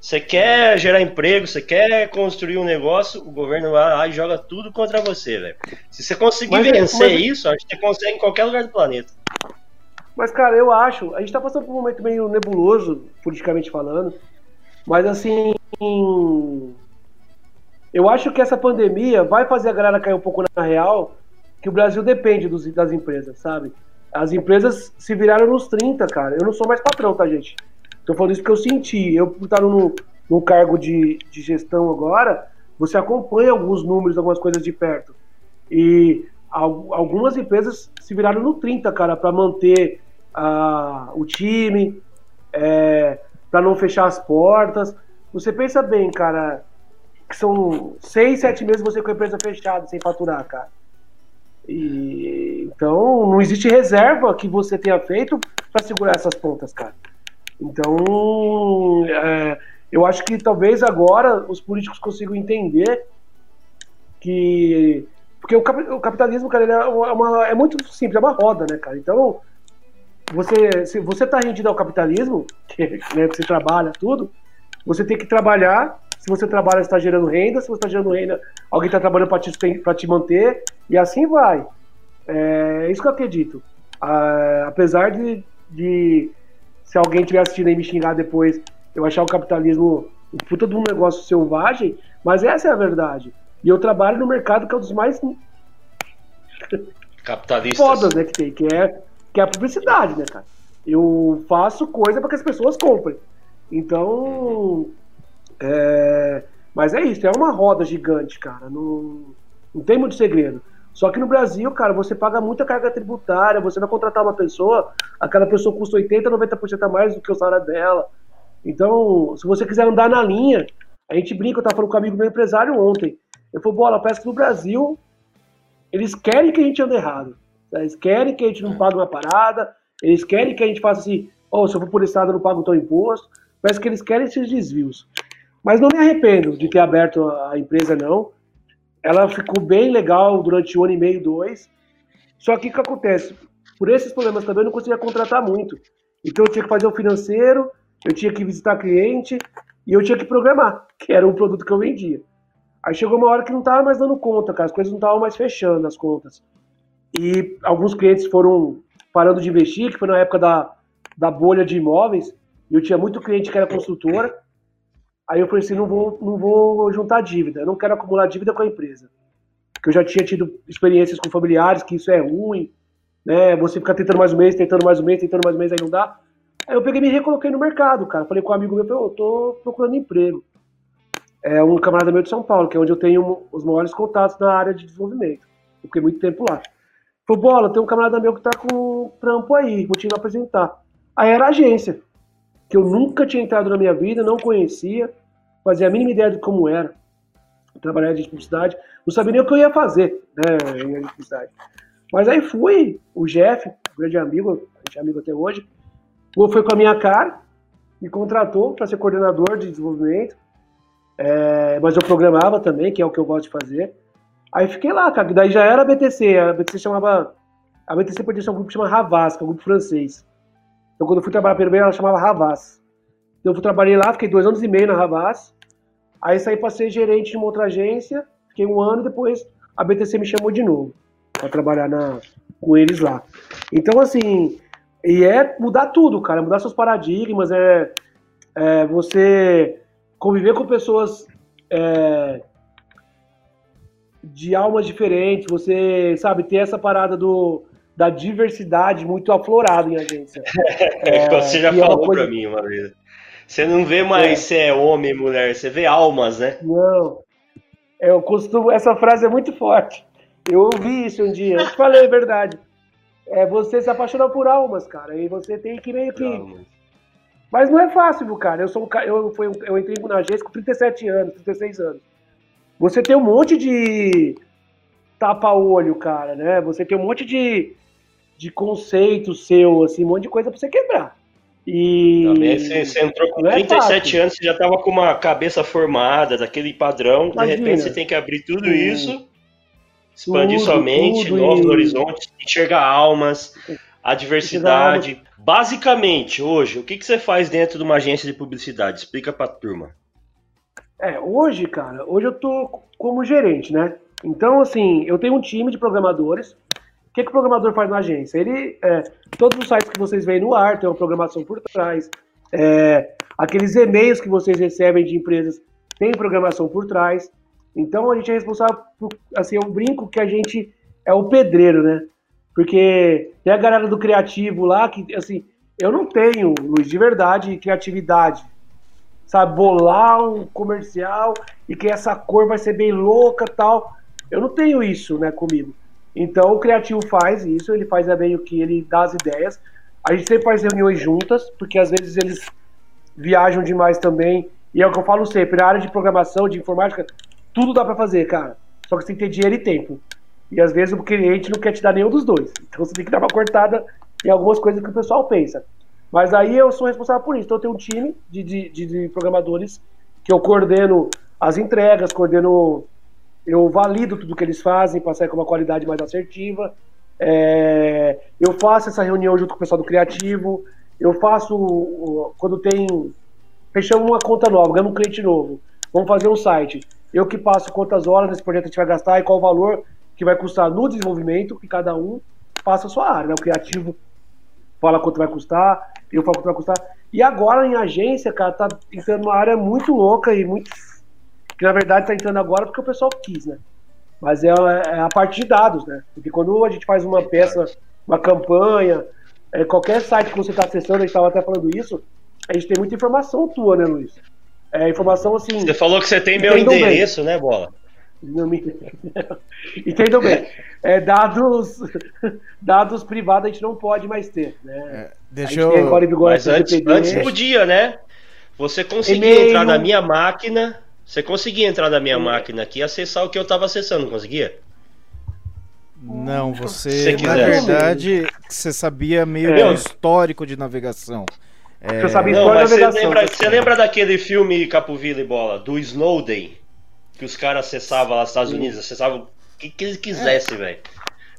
Você quer gerar emprego, você quer construir um negócio, o governo vai lá e joga tudo contra você, velho. Se você conseguir Mas é- vencer mas- isso, acho que você consegue em qualquer lugar do planeta. Mas, cara, eu acho. A gente tá passando por um momento meio nebuloso, politicamente falando. Mas, assim. Eu acho que essa pandemia vai fazer a galera cair um pouco na real, que o Brasil depende dos- das empresas, sabe? As empresas se viraram nos 30, cara. Eu não sou mais patrão, tá, gente? Tô falando isso porque eu senti. Eu, por estar num, num cargo de, de gestão agora, você acompanha alguns números, algumas coisas de perto. E al- algumas empresas se viraram no 30, cara, para manter ah, o time, é, para não fechar as portas. Você pensa bem, cara, que são seis, sete meses você com a empresa fechada, sem faturar, cara. E, então, não existe reserva que você tenha feito para segurar essas pontas, cara. Então, é, eu acho que talvez agora os políticos consigam entender que. Porque o, capi- o capitalismo, cara, ele é, uma- é muito simples, é uma roda, né, cara? Então, você, se você tá rendido ao capitalismo, <laughs> que né, você trabalha tudo, você tem que trabalhar. Se você trabalha, você está gerando renda. Se você está gerando renda, alguém está trabalhando para te, te manter. E assim vai. É isso que eu acredito. Ah, apesar de, de, se alguém estiver assistindo aí me xingar depois, eu achar o capitalismo um puta de um negócio selvagem, mas essa é a verdade. E eu trabalho no mercado que é um dos mais Capitalistas. fodas né, que tem, que é, que é a publicidade, né, cara? Eu faço coisa para que as pessoas comprem. Então, é, mas é isso, é uma roda gigante, cara. Não, não tem muito segredo. Só que no Brasil, cara, você paga muita carga tributária, você vai contratar uma pessoa, aquela pessoa custa 80, 90% a mais do que o salário dela. Então, se você quiser andar na linha, a gente brinca, eu tava falando com um amigo meu empresário ontem. Eu falei, bola, parece que no Brasil eles querem que a gente ande errado. tá? Eles querem que a gente não pague uma parada, eles querem que a gente faça assim, oh, se eu for por estado eu não pago teu imposto. Parece que eles querem esses desvios. Mas não me arrependo de ter aberto a empresa, não. Ela ficou bem legal durante um ano e meio, dois. Só que o que acontece? Por esses problemas também eu não conseguia contratar muito. Então eu tinha que fazer o financeiro, eu tinha que visitar cliente e eu tinha que programar, <laughs> que era um produto que eu vendia. Aí chegou uma hora que não tava mais dando conta, cara. As coisas não estavam mais fechando as contas. E alguns clientes foram parando de investir, que foi na época da, da bolha de imóveis. Eu tinha muito cliente que era construtora. Aí eu falei assim, não vou, não vou juntar dívida. Eu não quero acumular dívida com a empresa. Porque eu já tinha tido experiências com familiares, que isso é ruim. Né? Você ficar tentando mais um mês, tentando mais um mês, tentando mais um mês, aí não dá. Aí eu peguei e me recoloquei no mercado, cara. Falei com um amigo meu, falei, "Ô, eu tô procurando emprego é um camarada meu de São Paulo, que é onde eu tenho os maiores contatos na área de desenvolvimento. Eu fiquei muito tempo lá. Falei, bola, tem um camarada meu que tá com um trampo aí, vou te apresentar. Aí era agência, que eu nunca tinha entrado na minha vida, não conhecia, fazia a mínima ideia de como era. Trabalhar de publicidade, não sabia nem o que eu ia fazer, né, em publicidade. Mas aí fui, o Jeff, grande amigo, é amigo até hoje, foi com a minha cara, me contratou para ser coordenador de desenvolvimento. É, mas eu programava também, que é o que eu gosto de fazer. Aí fiquei lá, cara. Daí já era a BTC. A BTC chamava. A BTC pertencia a um grupo que chama Havas, que é um grupo francês. Então quando eu fui trabalhar primeiro, ela chamava Havas. Então eu trabalhei lá, fiquei dois anos e meio na Havas. Aí saí para ser gerente de uma outra agência, fiquei um ano e depois a BTC me chamou de novo para trabalhar na, com eles lá. Então, assim, e é mudar tudo, cara, mudar seus paradigmas, é, é você conviver com pessoas é, de almas diferentes, você, sabe, ter essa parada do, da diversidade muito aflorada em agência. <laughs> É, você já é falou coisa- pra mim uma vez. Você não vê mais É. se é homem, mulher, você vê almas, né? Não. Eu costumo. Essa frase é muito forte. Eu ouvi isso um dia. Eu te falei a verdade. É você se apaixonar por almas, cara. E você tem que meio que. Almas. Mas não é fácil, cara. Eu sou um ca- eu, fui, eu entrei na agência com 37 anos, 36 anos. Você tem um monte de tapa-olho, cara, né? Você tem um monte de, de conceito seu, assim, um monte de coisa pra você quebrar. E. Também você, você entrou com Não é 37 fácil. anos, você já tava com uma cabeça formada, daquele padrão. De Imagina. repente você tem que abrir tudo Tudo, isso, expandir tudo, sua mente, tudo novos e- horizontes, enxergar almas, a diversidade. Basicamente, hoje, o que, que você faz dentro de uma agência de publicidade? Explica pra turma. É, hoje, cara, hoje eu tô como gerente, né? Então, assim, eu tenho um time de programadores. O que, que o programador faz na agência? Ele, é, todos os sites que vocês veem no ar tem uma programação por trás. É, aqueles e-mails que vocês recebem de empresas tem programação por trás. Então, a gente é responsável por, assim, eu brinco que a gente é o pedreiro, né? Porque tem a galera do criativo lá que, assim, eu não tenho, Luiz, de verdade, criatividade sabe, bolar um comercial e que essa cor vai ser bem louca tal. Eu não tenho isso, né, comigo. Então o criativo faz isso, ele faz é bem o que ele dá as ideias. A gente sempre faz reuniões juntas, porque às vezes eles viajam demais também. E é o que eu falo sempre, na área de programação, de informática, tudo dá pra fazer, cara. Só que você tem que ter dinheiro e tempo. E às vezes o cliente não quer te dar nenhum dos dois. Então você tem que dar uma cortada em algumas coisas que o pessoal pensa. Mas aí eu sou responsável por isso. Então eu tenho um time de, de- de programadores que eu coordeno as entregas, coordeno, eu valido tudo que eles fazem para sair com uma qualidade mais assertiva. É, eu faço essa reunião junto com o pessoal do criativo. Eu faço quando tem fechamos uma conta nova, ganhamos um cliente novo. Vamos fazer um site. Eu que passo quantas horas nesse projeto a gente vai gastar e qual o valor que vai custar no desenvolvimento, que cada um passa a sua área. Né? O criativo fala quanto vai custar, eu falo quanto vai custar. E agora em agência, cara, tá entrando numa área muito louca e muito. Que na verdade tá entrando agora porque o pessoal quis, né? Mas é, é a parte de dados, né? Porque quando a gente faz uma peça, uma campanha, é, qualquer site que você está acessando, a gente estava até falando isso, a gente tem muita informação tua, né, Luiz? É informação assim. Você falou que você tem meu Entendam bem. endereço, né, Bola? Não me... <laughs> Entendam bem. É, dados, <laughs> dados privados a gente não pode mais ter. Né? a Deixa eu. Mas antes, antes podia, né? Você conseguia entrar na minha máquina. Você conseguia entrar na minha máquina aqui e acessar o que eu tava acessando, não conseguia? Não, Se você, você na verdade, você sabia meio É. histórico de navegação. É, Eu sabia Não, história mas da você navegação. lembra, você lembra daquele filme Capovilla e Bola, do Snowden? Que os caras acessavam lá nos Estados Unidos, acessavam o que, que eles quisessem, velho.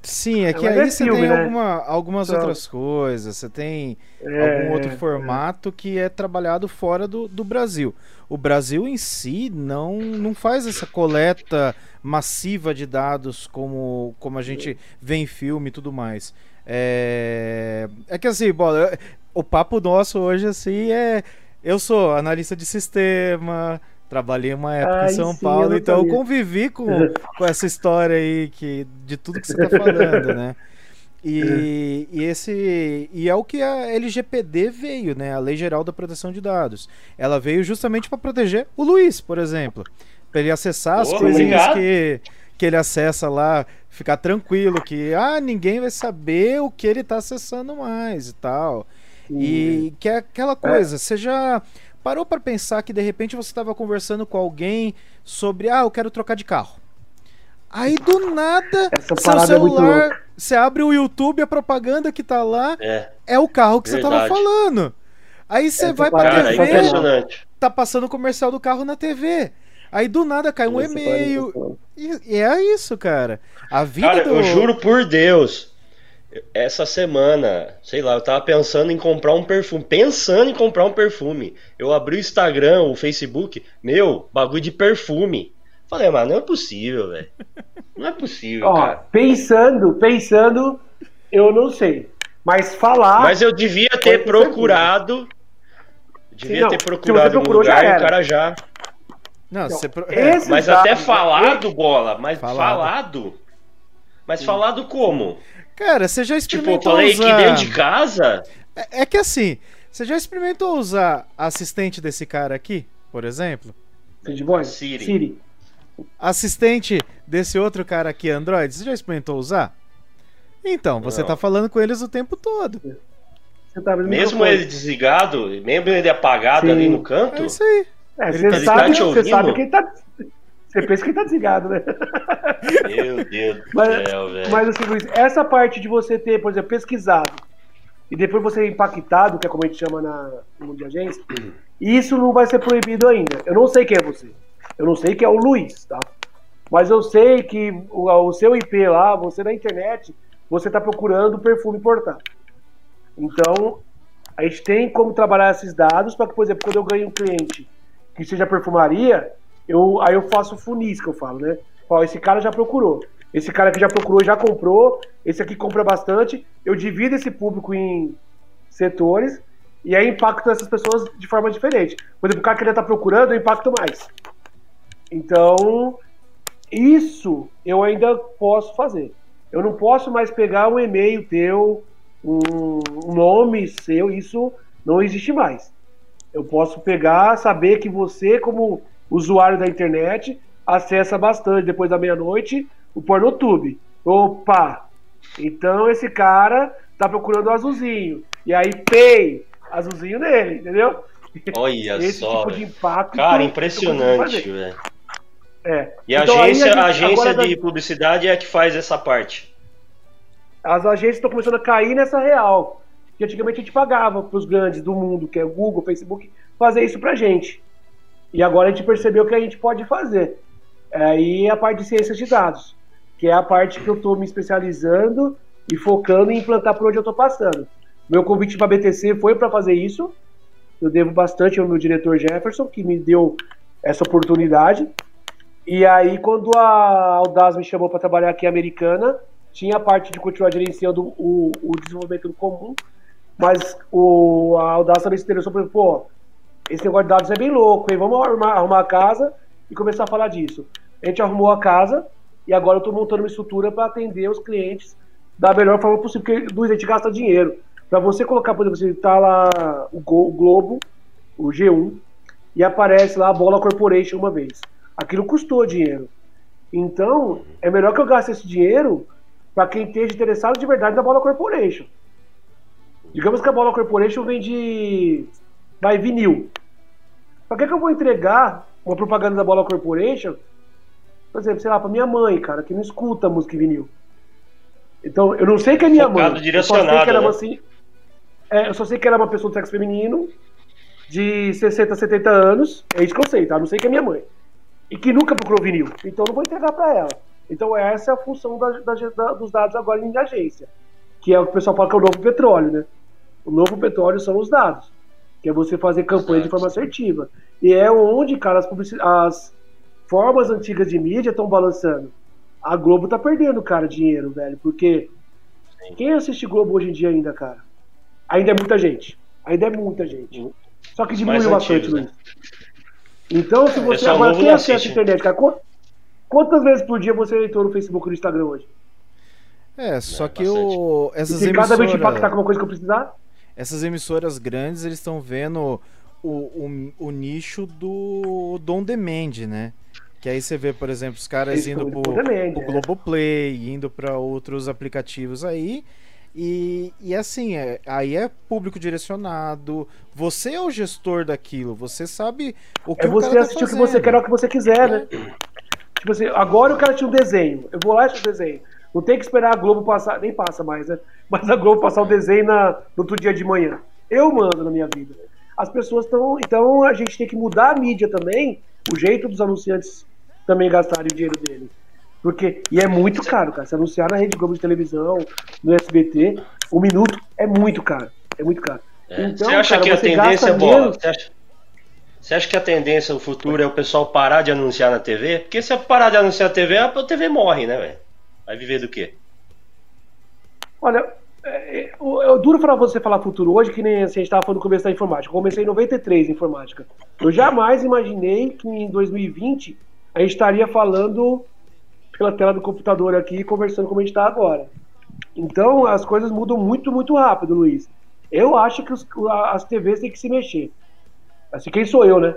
Sim, é que mas aí é você filme, tem né? alguma- algumas Então. outras coisas, você tem É, algum outro formato que é trabalhado fora do, do Brasil. O Brasil em si não, não faz essa coleta massiva de dados como, como a gente vê em filme e tudo mais. É, é que assim, bola, o papo nosso hoje assim é. Eu sou analista de sistema, trabalhei uma época Ai, em São sim, eu Paulo, então eu sabia. convivi com, <laughs> com essa história aí que, de tudo que você está falando, né? E, e esse e é o que a LGPD veio, né? A Lei Geral da Proteção de Dados. Ela veio justamente para proteger o Luiz, por exemplo, para ele acessar as Porra, coisinhas que que ele acessa lá, ficar tranquilo que ah, ninguém vai saber o que ele tá acessando mais e tal. E que é aquela coisa, você já parou para pensar que de repente você estava conversando com alguém sobre, ah, eu quero trocar de carro. Aí do nada, Essa seu é celular, você abre o YouTube, a propaganda que tá lá É, é o carro que você tava Verdade. falando. Aí você Essa vai pra é TV, impressionante. tá passando o comercial do carro na TV. Aí do nada cai um é e-mail. E, e é isso, cara. A vida Cara, do. eu juro por Deus, essa semana, sei lá, eu tava pensando em comprar um perfume, pensando em comprar um perfume. Eu abri o Instagram, o Facebook, meu, bagulho de perfume. Falei, mas não é possível, velho. Não é possível, <laughs> Ó, cara. pensando, pensando, eu não sei. Mas falar. Mas eu devia ter procurado. Devia não, ter procurado um lugar e o cara já. Não, Então, você. pro- é, Mas até falado, bola. Mas Falado. falado. Mas falado como? Cara, você já Tipo, eu experimentou falei aqui usar. dentro de casa. É, é que assim, você já experimentou usar a assistente desse cara aqui, por exemplo? Boy? Siri. Siri. Assistente desse outro cara aqui, Android, você já experimentou usar? Então, você Não. tá falando com eles o tempo todo. Você tá Mesmo ele desligado, mesmo ele apagado Sim. ali no canto. É isso aí. É, ele você tá- ele sabe, você ouvindo? sabe quem tá. Você pensa que tá desligado, né? Meu Deus do Mas- céu, velho. Mas assim, Luiz, essa parte de você ter, por exemplo, pesquisado, e depois você é impactado, que é como a gente chama na, no mundo de agência, isso não vai ser proibido ainda. Eu não sei quem é você. Eu não sei quem é o Luiz, tá? Mas eu sei que o, o seu IP lá, você na internet, você está procurando perfume importado. Então, a gente tem como trabalhar esses dados para que, por exemplo, quando eu ganho um cliente que seja perfumaria, eu, aí eu faço funis, que eu falo, né? Esse cara já procurou. Esse cara que já procurou já comprou. Esse aqui compra bastante. Eu divido esse público em setores e aí impacto essas pessoas de forma diferente. Por exemplo, o cara que ele está procurando, eu impacto mais. Então, isso eu ainda posso fazer. Eu não posso mais pegar um e-mail teu, um nome seu, isso não existe mais. Eu posso pegar, saber que você, como usuário da internet, acessa bastante depois da meia-noite o Pornotube. Opa! Então esse cara tá procurando o azulzinho. E aí, pay, azulzinho nele, entendeu? Olha <laughs> esse só. tipo de impacto. Cara, impressionante, velho. É. E a Então, aí agência, a gente- a agência de publicidade é a que faz essa parte. as agências estão começando a cair nessa real. Que antigamente a gente pagava para os grandes do mundo, que é Google, Facebook, fazer isso pra gente. E agora a gente percebeu que a gente pode fazer. Aí a parte de ciências de dados, que é a parte que eu estou me especializando e focando em implantar por onde eu estou passando. Meu convite para a BTC foi para fazer isso. Eu devo bastante ao meu diretor Jefferson, que me deu essa oportunidade. E aí, quando a Audaz me chamou para trabalhar aqui em Americana, tinha a parte de continuar gerenciando o, o desenvolvimento do comum, mas o, a Audaz também se interessou por pô, esse negócio de dados é bem louco, hein? Vamos arrumar, arrumar a casa e começar a falar disso. A gente arrumou a casa e agora eu estou montando uma estrutura para atender os clientes da melhor forma possível, porque Luiz, a gente gasta dinheiro. Para você colocar, por exemplo, você tá lá o, Go- o Globo, o G1, e aparece lá a Bola Corporation uma vez. Aquilo custou dinheiro. Então, é melhor que eu gaste esse dinheiro para quem esteja interessado de verdade na Bola Corporation. Digamos que a Bola Corporation vende vai vinil. Pra que, que eu vou entregar uma propaganda da Bola Corporation, por exemplo, sei lá, pra minha mãe, cara, que não escuta música vinil? Então, eu não sei que é minha Focado, mãe. Eu só sei que ela é né? uma, assim, é, eu só sei que ela é uma pessoa do sexo feminino, de 60, 70 anos. É isso que eu sei, tá? Eu não sei que é minha mãe. E que nunca procurou vinil. Então, eu não vou entregar pra ela. Então, essa é a função da- da- da- dos dados agora em agência. Que é o que o pessoal fala que é o novo petróleo, né? O novo petróleo são os dados. Que é você fazer campanha de forma assertiva. E é onde, cara, as, publici- as formas antigas de mídia estão balançando. A Globo tá perdendo, cara, dinheiro, velho. Porque quem assiste Globo hoje em dia ainda, cara? Ainda é muita gente. Ainda é muita gente. Só que diminuiu bastante, né? Luiz. Então, se você. pessoal Agora, quem acessa a assiste, né? internet, cara? qu- Quantas vezes por dia você entrou no Facebook e no Instagram hoje? É, só É, que o, E essas se cada vez te impactar com emissoras, uma coisa que eu precisar? Essas emissoras grandes, eles estão vendo o, o, o nicho do, do on demand, né? Que aí você vê, por exemplo, os caras Isso, indo do pro, demand, pro é. Globoplay, indo para outros aplicativos aí. E, e assim, é, aí é público direcionado. Você é o gestor daquilo, você sabe o que É o você cara tá assistir o que você quer, o que você quiser, né? Tipo assim, agora eu quero assistir um desenho. Eu vou lá e o desenho. Não tem que esperar a Globo passar, nem passa mais, né? Mas a Globo passar o desenho na, no outro dia de manhã. Eu mando na minha vida. As pessoas estão. Então a gente tem que mudar a mídia também, o jeito dos anunciantes também gastarem o dinheiro deles. Porque, e é muito caro, cara. Se anunciar na Rede Globo de televisão, no SBT, um minuto é muito caro. É muito caro. É. Então, você acha cara, que a tendência é menos- Você acha, você acha que a tendência, o futuro, é o pessoal parar de anunciar na TV? Porque se parar de anunciar na TV, a TV morre, né, velho? Vai viver do quê? Olha, é, é, eu duro pra você falar futuro hoje, que nem assim, a gente estava falando no começo da informática. Eu comecei em 93 em informática. Eu jamais imaginei que em 2020 a gente estaria falando pela tela do computador aqui, conversando como a gente está agora. Então as coisas mudam muito, muito rápido, Luiz. Eu acho que os- as TVs têm que se mexer. Assim, quem sou eu, né?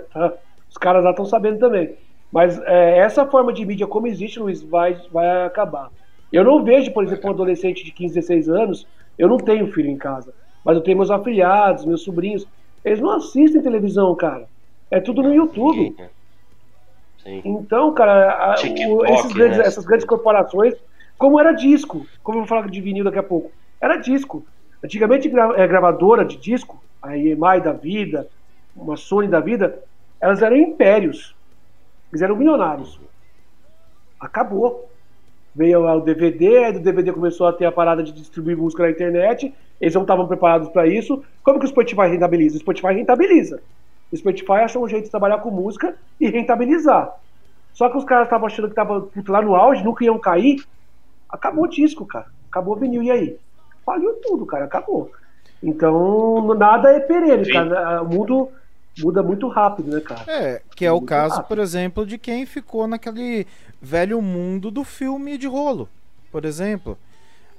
Os caras lá estão sabendo também. Mas é, essa forma de mídia como existe, Luiz, vai, vai acabar. Eu não vejo, por exemplo, um adolescente de 15, 16 anos, eu não tenho filho em casa, mas eu tenho meus afilhados, meus sobrinhos, eles não assistem televisão, cara. É tudo no YouTube. Ninguém, né? Sim. Então, cara, a- o- esses grandes- né? essas grandes corporações, como era disco, como eu vou falar de vinil daqui a pouco, era disco. Antigamente, gra é, gravadora de disco, a EMI da vida, uma Sony da vida, elas eram impérios. Eles eram milionários. Acabou. Veio o DVD, aí do DVD começou a ter a parada de distribuir música na internet, eles não estavam preparados para isso. Como que o Spotify rentabiliza? O Spotify rentabiliza. O Spotify achou um jeito de trabalhar com música e rentabilizar. Só que os caras estavam achando que estavam lá no auge, nunca iam cair. Acabou o disco, cara. Acabou o vinil, e aí? Faliu tudo, cara. Acabou. Então, nada é perene, cara. O mundo muda muito rápido, né, cara? É, que é o caso, rápido. por exemplo, de quem ficou naquele velho mundo do filme de rolo, por exemplo.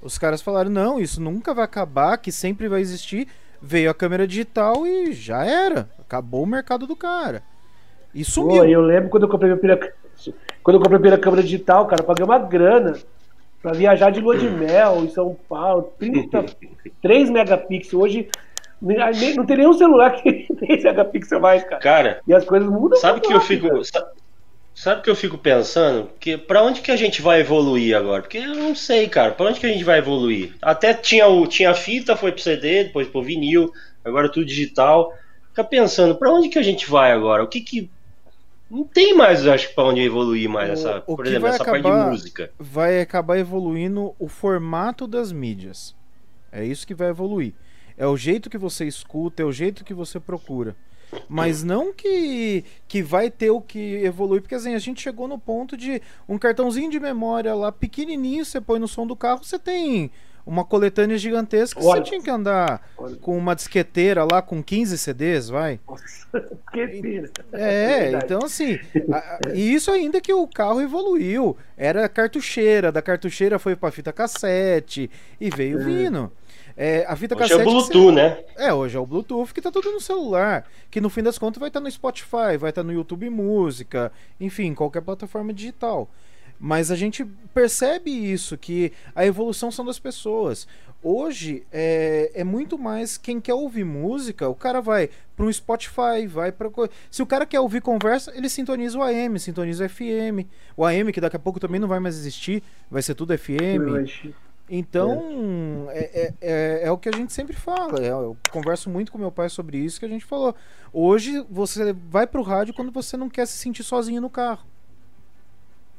Os caras falaram: não, isso nunca vai acabar, que sempre vai existir. Veio a câmera digital e já era. Acabou o mercado do cara. E sumiu. Pô, eu lembro quando eu comprei minha primeira, quando eu comprei a primeira câmera digital, cara, paguei uma grana pra viajar de lua de mel em São Paulo. 30, 3 <laughs> megapixels. Hoje não tem nenhum celular que tem 3 megapixels mais, cara. Cara, e as coisas mudam Sabe que eu fico. Sabe que eu fico pensando? Que para onde que a gente vai evoluir agora? Porque eu não sei, cara. Para onde que a gente vai evoluir? Até tinha o tinha fita, foi pro CD, depois pro vinil, agora tudo digital. Fica pensando, para onde que a gente vai agora? O que que não tem mais, acho, para onde evoluir mais essa, o por exemplo, essa acabar, parte de música. Vai acabar evoluindo o formato das mídias. É isso que vai evoluir. É o jeito que você escuta, é o jeito que você procura. Mas não que, que vai ter o que evoluir, porque assim, a gente chegou no ponto de um cartãozinho de memória lá pequenininho, você põe no som do carro, você tem uma coletânea gigantesca, Olha. você tinha que andar Olha. com uma disqueteira lá com 15 CDs, vai. Nossa, <laughs> que pira. É, é então assim, <laughs> e isso ainda que o carro evoluiu, era cartucheira, da cartucheira foi para fita cassete e veio é. vindo. É, a fita hoje cassete. Hoje é o Bluetooth, você... né? É, hoje é o Bluetooth que tá tudo no celular. Que no fim das contas vai estar tá no Spotify, vai estar tá no YouTube Música, enfim, qualquer plataforma digital. Mas a gente percebe isso, que a evolução são das pessoas. Hoje é, é muito mais quem quer ouvir música, o cara vai para um Spotify, vai para Se o cara quer ouvir conversa, ele sintoniza o AM, sintoniza o FM. O AM, que daqui a pouco também não vai mais existir, vai ser tudo FM. Então, é. É, é, é, o que a gente sempre fala. É, eu converso muito com meu pai sobre isso que a gente falou. Hoje você vai pro rádio quando você não quer se sentir sozinho no carro.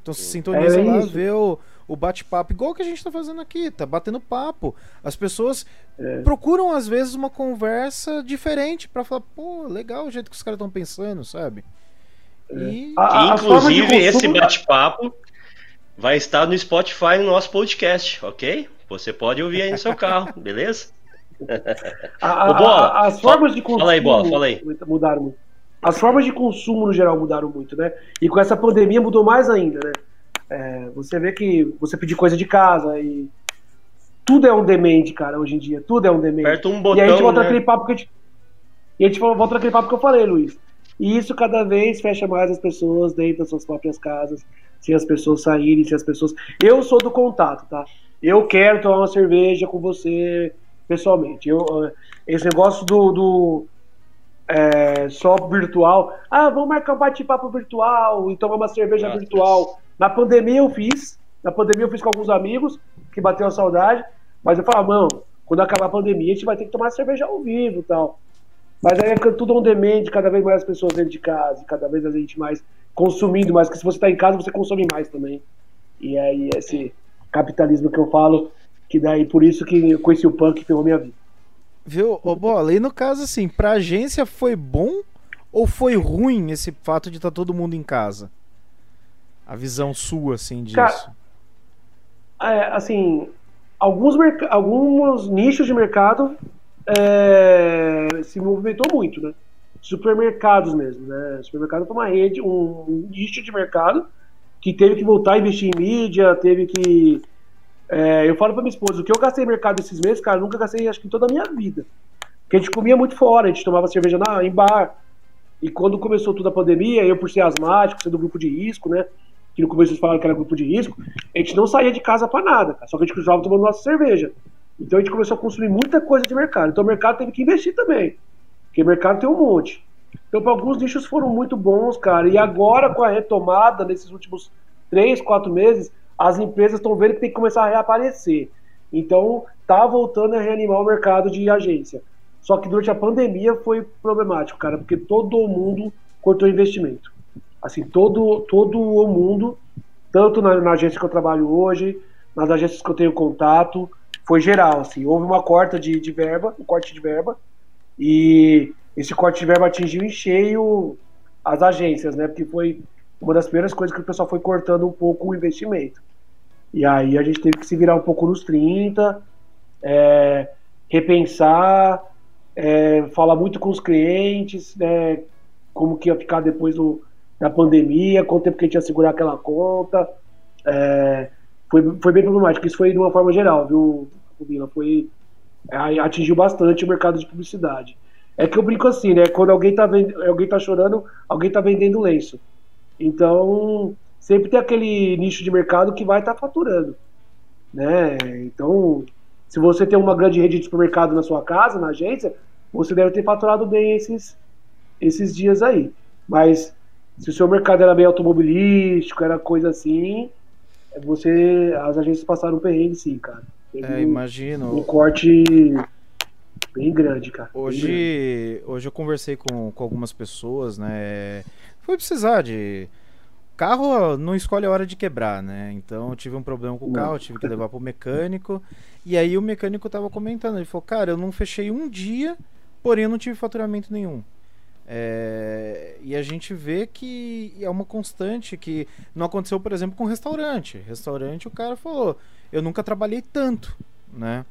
Então se sintoniza é lá, vê o, o bate-papo, igual que a gente tá fazendo aqui, tá batendo papo. As pessoas é. procuram, às vezes, uma conversa diferente para falar, pô, legal o jeito que os caras estão pensando, sabe? E... A, a inclusive, esse bate-papo vai estar no Spotify no nosso podcast, ok? Você pode ouvir aí no seu carro, <laughs> beleza? A, a, Bola, as formas de consumo fala aí, Bola, fala aí. mudaram muito. As formas de consumo no geral mudaram muito, né? E com essa pandemia mudou mais ainda, né? É, você vê que você pedir coisa de casa e tudo é um demente, cara, hoje em dia. Tudo é um demente. Aperta um botão, e aí a gente volta né? naquele papo que a gente, e a gente volta naquele papo que eu falei, Luiz. E isso cada vez fecha mais as pessoas dentro das suas próprias casas sem as pessoas saírem, sem as pessoas. Eu sou do contato, tá? Eu quero tomar uma cerveja com você pessoalmente. Eu, eh, esse negócio do, do é, só virtual. Ah, vamos marcar um bate-papo virtual e tomar uma cerveja Nossa. virtual. Na pandemia eu fiz. Na pandemia eu fiz com alguns amigos que bateu a saudade. Mas eu falava, mano, quando acabar a pandemia a gente vai ter que tomar cerveja ao vivo e tal. Mas aí fica tudo on demand, cada vez mais pessoas dentro de casa, cada vez a gente mais consumindo mais, porque se você está em casa, você consome mais também. E aí esse capitalismo que eu falo, que daí por isso que eu conheci o punk e ferrou minha vida. Viu, ô Bola, e no caso assim, pra agência foi bom ou foi ruim esse fato de estar tá todo mundo em casa? A visão sua, assim, disso. Cara, é, assim, alguns, alguns nichos de mercado é, se movimentou muito, né? Supermercados mesmo, né? Supermercado foi uma rede, um nicho de mercado que teve que voltar a investir em mídia, teve que. É, eu falo pra minha esposa, o que eu gastei em mercado esses meses, cara, nunca gastei, acho que em toda a minha vida. Porque a gente comia muito fora, a gente tomava cerveja na, em bar. E quando começou toda a pandemia, eu por ser asmático, ser do grupo de risco, né? Que no começo eles falaram que era grupo de risco, a gente não saía de casa para nada, cara, só que a gente continuava tomando nossa cerveja. Então a gente começou a consumir muita coisa de mercado. Então o mercado teve que investir também. Porque mercado tem um monte. Então, para alguns nichos foram muito bons, cara. E agora, com a retomada, nesses últimos três, quatro meses, as empresas estão vendo que tem que começar a reaparecer. Então, tá voltando a reanimar o mercado de agência. Só que durante a pandemia foi problemático, cara, porque todo mundo cortou investimento. Assim, todo, todo o mundo, tanto na, na agência que eu trabalho hoje, nas agências que eu tenho contato, foi geral, assim, houve uma corta de, de verba, um corte de verba, e esse corte de verba atingiu em cheio as agências, né? Porque foi uma das primeiras coisas que o pessoal foi cortando um pouco o investimento. E aí a gente teve que se virar um pouco nos 30, é, repensar, é, falar muito com os clientes, né, como que ia ficar depois do, da pandemia, quanto tempo que a gente ia segurar aquela conta. É, foi, foi bem problemático. Isso foi de uma forma geral, viu, Rubina? Foi, atingiu bastante o mercado de publicidade. É que eu brinco assim, né? Quando alguém tá, vend... alguém tá chorando, alguém tá vendendo lenço. Então, sempre tem aquele nicho de mercado que vai estar tá faturando. Né? Então, se você tem uma grande rede de supermercado na sua casa, na agência, você deve ter faturado bem esses, esses dias aí. Mas se o seu mercado era meio automobilístico, era coisa assim, você as agências passaram um perrengue sim, cara. Teve é, imagino. Um corte bem grande, cara. Hoje, grande. hoje eu conversei com, com algumas pessoas, né? Foi precisar de carro não escolhe a hora de quebrar, né? Então eu tive um problema com o carro, tive que levar pro mecânico. E aí o mecânico tava comentando, ele falou, cara, eu não fechei um dia, porém eu não tive faturamento nenhum. É, e a gente vê que é uma constante que não aconteceu, por exemplo, com restaurante. Restaurante, o cara falou: Eu nunca trabalhei tanto, né?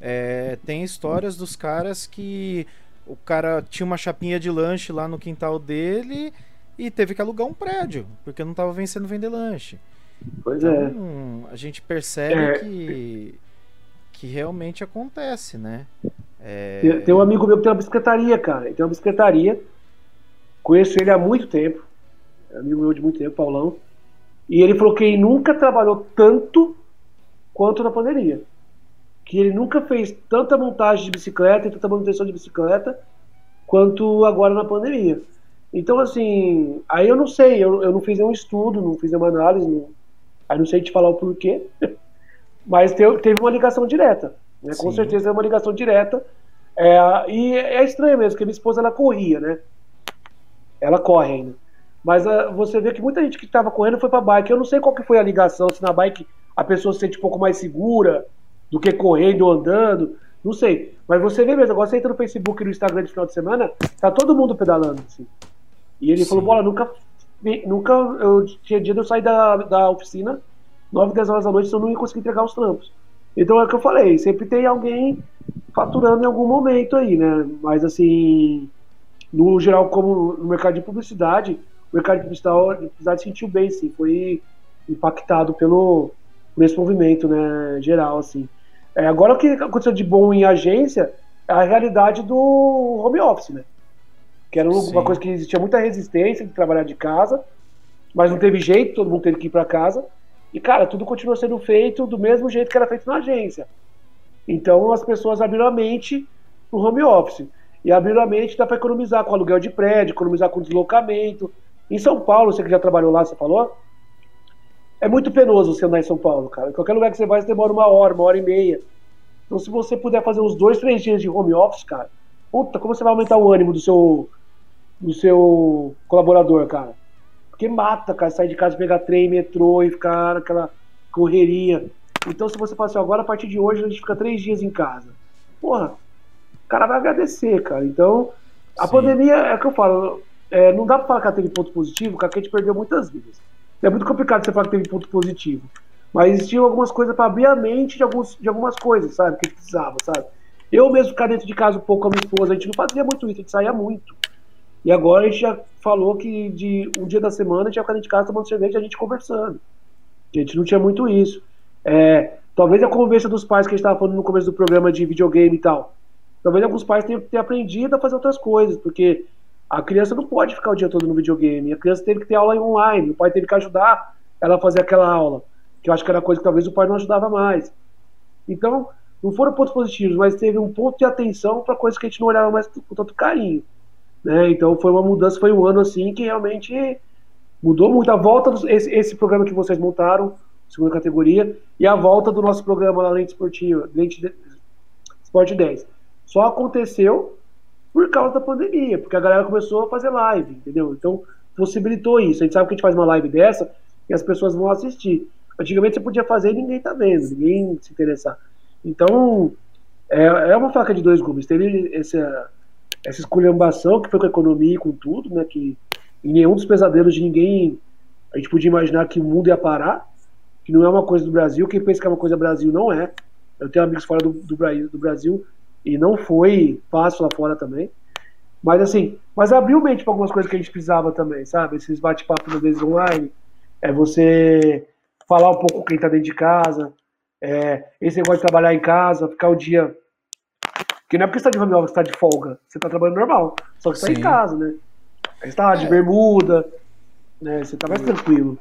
É, tem histórias dos caras que o cara tinha uma chapinha de lanche lá no quintal dele e teve que alugar um prédio porque não estava vencendo vender lanche. Pois então, é. A gente percebe é. que que realmente acontece, né? É... Tem, tem, um amigo meu que tem uma bicicletaria, cara. Ele tem uma bicicletaria Conheço ele há muito tempo, é amigo meu de muito tempo, Paulão. E ele falou que ele nunca trabalhou tanto quanto na pandemia. Que ele nunca fez tanta montagem de bicicleta e tanta manutenção de bicicleta quanto agora na pandemia. Então, assim, aí eu não sei, eu, eu não fiz nenhum estudo, não fiz nenhuma análise, não, aí não sei te falar o porquê, <laughs> mas teve, teve uma ligação direta. Né? Com certeza é uma ligação direta. É, e é estranho mesmo, porque minha esposa ela corria, né? Ela corre ainda. Mas uh, você vê que muita gente que estava correndo foi para bike. Eu não sei qual que foi a ligação, se na bike a pessoa se sente um pouco mais segura do que correndo ou andando. Não sei. Mas você vê mesmo, agora você entra no Facebook e no Instagram de final de semana, tá todo mundo pedalando. Assim. E ele Sim. falou, bola, nunca. Nunca. Eu tinha dia de eu sair da, da oficina, 9, 10 horas da noite, eu não ia conseguir entregar os trampos. Então é o que eu falei, sempre tem alguém faturando em algum momento aí, né? Mas assim no geral, como no mercado de publicidade, o mercado de publicidade, sentiu bem, sim, foi impactado pelo por esse movimento, né, geral, assim. É, agora o que aconteceu de bom em agência é a realidade do home office, né? Que era uma coisa que existia muita resistência de trabalhar de casa, mas não teve jeito, todo mundo teve que ir para casa. E, cara, tudo continua sendo feito do mesmo jeito que era feito na agência. Então as pessoas abriram a mente no home office. E abrindo a mente dá para economizar com aluguel de prédio, economizar com deslocamento. Em São Paulo, você que já trabalhou lá, você falou? É muito penoso você andar em São Paulo, cara. Qualquer lugar que você vai, você demora uma hora, uma hora e meia. Então, se você puder fazer uns dois, três dias de home office, cara, puta, como você vai aumentar o ânimo do seu, do seu colaborador, cara? Porque mata, cara, sair de casa, pegar trem, metrô e ficar naquela correria. Então, se você passou assim, agora, a partir de hoje, a gente fica três dias em casa. Porra, o cara vai agradecer, cara. Então, a Sim. pandemia, é o que eu falo, é, não dá pra falar que ela teve ponto positivo, porque a gente perdeu muitas vidas. É muito complicado você falar que teve ponto positivo. Mas existiam algumas coisas para abrir a mente de, alguns, de algumas coisas, sabe? Que a gente precisava, sabe? Eu mesmo ficar dentro de casa um pouco com a minha esposa, a gente não fazia muito isso, a gente saía muito. E agora a gente já falou que de um dia da semana a gente ia ficar dentro de casa tomando cerveja e a gente conversando. A gente não tinha muito isso. É, talvez a conversa dos pais que a gente estava falando no começo do programa de videogame e tal. Talvez alguns pais tenham ter aprendido a fazer outras coisas, porque a criança não pode ficar o dia todo no videogame. A criança teve que ter aula online, o pai teve que ajudar ela a fazer aquela aula, que eu acho que era coisa que talvez o pai não ajudava mais. Então, não foram pontos positivos, mas teve um ponto de atenção para coisas que a gente não olhava mais com tanto carinho. Né? Então, foi uma mudança, foi um ano assim que realmente mudou muito. A volta, dos, esse, programa que vocês montaram, segunda categoria, e a volta do nosso programa lá, Lente Esportiva, Lente de... Sport 10. Só aconteceu por causa da pandemia, porque a galera começou a fazer live, entendeu? Então, possibilitou isso. A gente sabe que a gente faz uma live dessa e as pessoas vão assistir. Antigamente você podia fazer e ninguém tá vendo, ninguém se interessar. Então, é, é uma faca de dois gumes. Teve essa, essa esculhambação que foi com a economia e com tudo, né? Que em nenhum dos pesadelos de ninguém a gente podia imaginar que o mundo ia parar, que não é uma coisa do Brasil. Quem pensa que é uma coisa do Brasil não é. Eu tenho amigos fora do, do, do Brasil e não foi fácil lá fora também. Mas assim, mas abriu mente para algumas coisas que a gente precisava também, sabe? Esses bate-papo às vezes online, é você falar um pouco com quem está dentro de casa, é, esse negócio de trabalhar em casa, ficar o dia. Que não é porque você está de home office, você está de folga, você está trabalhando normal, só que você está em casa, né? Você tá de é. bermuda, né? Você está mais tranquilo.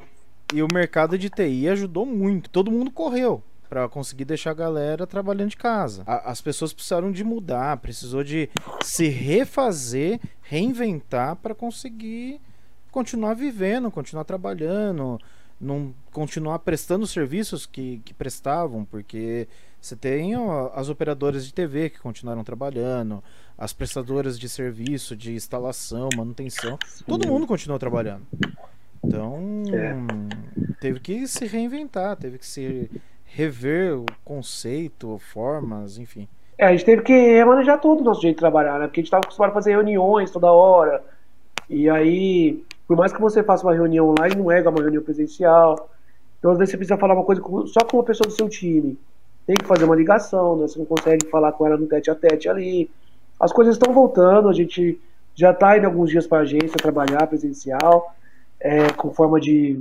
E o mercado de TI ajudou muito, todo mundo correu para conseguir deixar a galera trabalhando de casa. A, as pessoas precisaram de mudar, precisou de se refazer, reinventar para conseguir continuar vivendo, continuar trabalhando, não continuar prestando os serviços que, que prestavam, porque você tem ó, as operadoras de TV que continuaram trabalhando, as prestadoras de serviço, de instalação, manutenção, todo mundo continuou trabalhando. Então, é. teve que se reinventar, teve que se rever o conceito, formas, enfim. É, a gente teve que remanejar todo o nosso jeito de trabalhar, né? Porque a gente estava acostumado a fazer reuniões toda hora. E aí, por mais que você faça uma reunião online, não é uma reunião presencial. Então, às vezes, você precisa falar uma coisa só com uma pessoa do seu time. Tem que fazer uma ligação, né? Você não consegue falar com ela no tete a tete ali. As coisas estão voltando, a gente já está indo alguns dias para a agência trabalhar presencial, é, com forma de